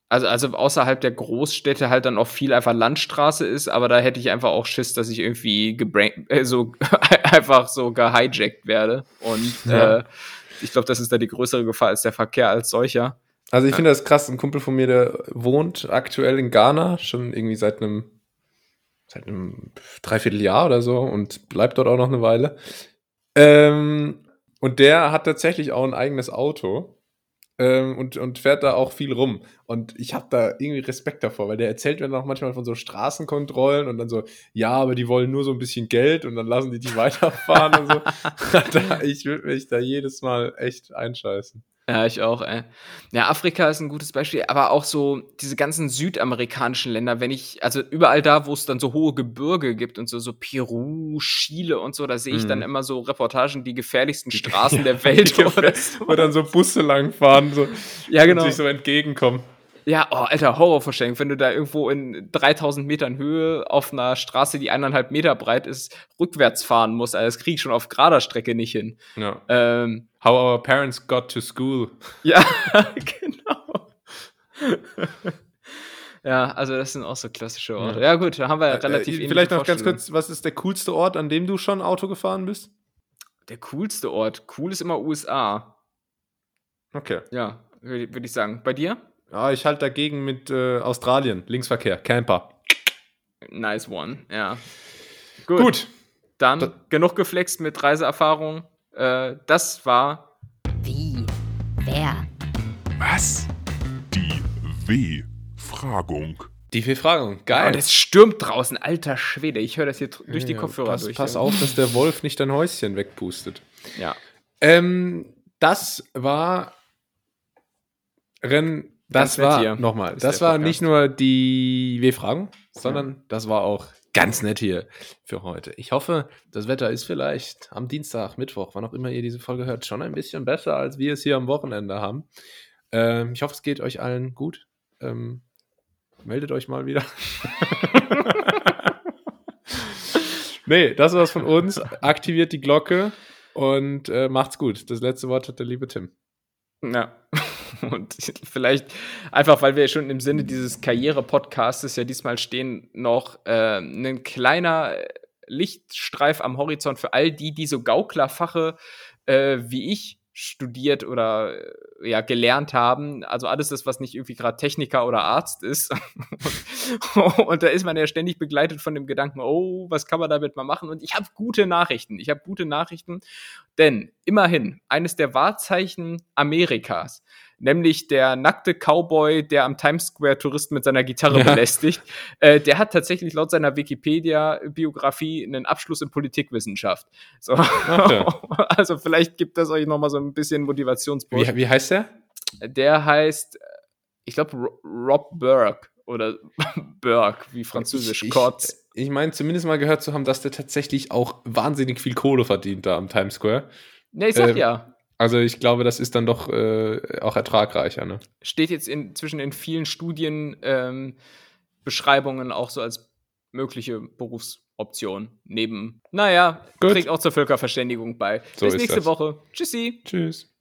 also, also außerhalb der Großstädte halt dann auch viel einfach Landstraße ist, aber da hätte ich einfach auch Schiss, dass ich irgendwie äh, so einfach so gehijackt werde. Und Ja. äh, ich glaube, das ist da die größere Gefahr als der Verkehr als solcher. Also ich finde das krass, ein Kumpel von mir, der wohnt aktuell in Ghana, schon irgendwie seit einem, seit einem Dreivierteljahr oder so und bleibt dort auch noch eine Weile. Ähm, und der hat tatsächlich auch ein eigenes Auto ähm, und, und fährt da auch viel rum. Und ich habe da irgendwie Respekt davor, weil der erzählt mir dann auch manchmal von so Straßenkontrollen und dann so, ja, aber die wollen nur so ein bisschen Geld und dann lassen die die weiterfahren und so. ich würde mich da jedes Mal echt einscheißen. Ja, ich auch, ey. Ja, Afrika ist ein gutes Beispiel, aber auch so diese ganzen südamerikanischen Länder, wenn ich, also überall da, wo es dann so hohe Gebirge gibt und so, so Peru, Chile und so, da sehe ich dann Mhm. immer so Reportagen, die gefährlichsten Straßen der Welt oder so. Wo dann so Busse langfahren so, Ja, genau. und sich so entgegenkommen. Ja, oh, alter, Horrorvorstellung, wenn du da irgendwo in 3000 Metern Höhe auf einer Straße, die eineinhalb Meter breit ist, rückwärts fahren musst. Also das krieg ich schon auf gerader Strecke nicht hin. Ja. Ähm, How our parents got to school. Ja, genau. Ja, also das sind auch so klassische Orte. Ja, gut, da haben wir relativ Äh, ähnliche Vielleicht noch ganz kurz, was ist der coolste Ort, an dem du schon Auto gefahren bist? Der coolste Ort. Cool ist immer USA. Okay. Ja, würde würd ich sagen. Bei dir? Ja, ich halte dagegen mit äh, Australien, Linksverkehr, Camper. Nice one, ja. Gut. Gut. Dann Da- genug geflext mit Reiseerfahrung. Äh, das war Wie? Wer? Was? Die W-Fragung. Die vier Fragen. Und Geil. es stürmt draußen, alter Schwede. Ich höre das hier durch die Ja, Kopfhörer pass, durch. Pass auf, dass der Wolf nicht dein Häuschen wegpustet. Ja. Ähm, das war Rennen. Das war hier. nochmal. Das war nicht nur die W-Fragen, sondern das war auch ganz nett hier für heute. Ich hoffe, das Wetter ist vielleicht am Dienstag, Mittwoch, wann auch immer ihr diese Folge hört, schon ein bisschen besser, als wir es hier am Wochenende haben. Ähm, ich hoffe, es geht euch allen gut. Ähm, meldet euch mal wieder. nee, das war's von uns. Aktiviert die Glocke und äh, macht's gut. Das letzte Wort hat der liebe Tim. Ja. Und vielleicht einfach, weil wir schon im Sinne dieses Karriere-Podcastes ja diesmal stehen, noch äh, ein kleiner Lichtstreif am Horizont für all die, die so Gauklerfache äh, wie ich studiert oder äh, ja gelernt haben. Also alles das, was nicht irgendwie gerade Techniker oder Arzt ist. und, und da ist man ja ständig begleitet von dem Gedanken, oh, was kann man damit mal machen? Und ich habe gute Nachrichten. Ich habe gute Nachrichten, denn immerhin eines der Wahrzeichen Amerikas, nämlich der nackte Cowboy, der am Times Square Touristen mit seiner Gitarre Ja. belästigt, äh, der hat tatsächlich laut seiner Wikipedia-Biografie einen Abschluss in Politikwissenschaft. So. ja. Also vielleicht gibt das euch noch mal so ein bisschen Motivationsboost. Wie, wie heißt der? Der heißt, äh, ich glaube, Rob Burke oder Burke, wie französisch, Ich, Kotz. Ich, meine, zumindest mal gehört zu haben, dass der tatsächlich auch wahnsinnig viel Kohle verdient da am Times Square. Ja, ich sag ähm, ja. Also ich glaube, das ist dann doch äh, auch ertragreicher. Ne? steht jetzt inzwischen in vielen Studien ähm, auch so als mögliche Berufsoption neben, naja, Gut. trägt auch zur Völkerverständigung bei. So Bis nächste das. Woche. Tschüssi. Tschüss.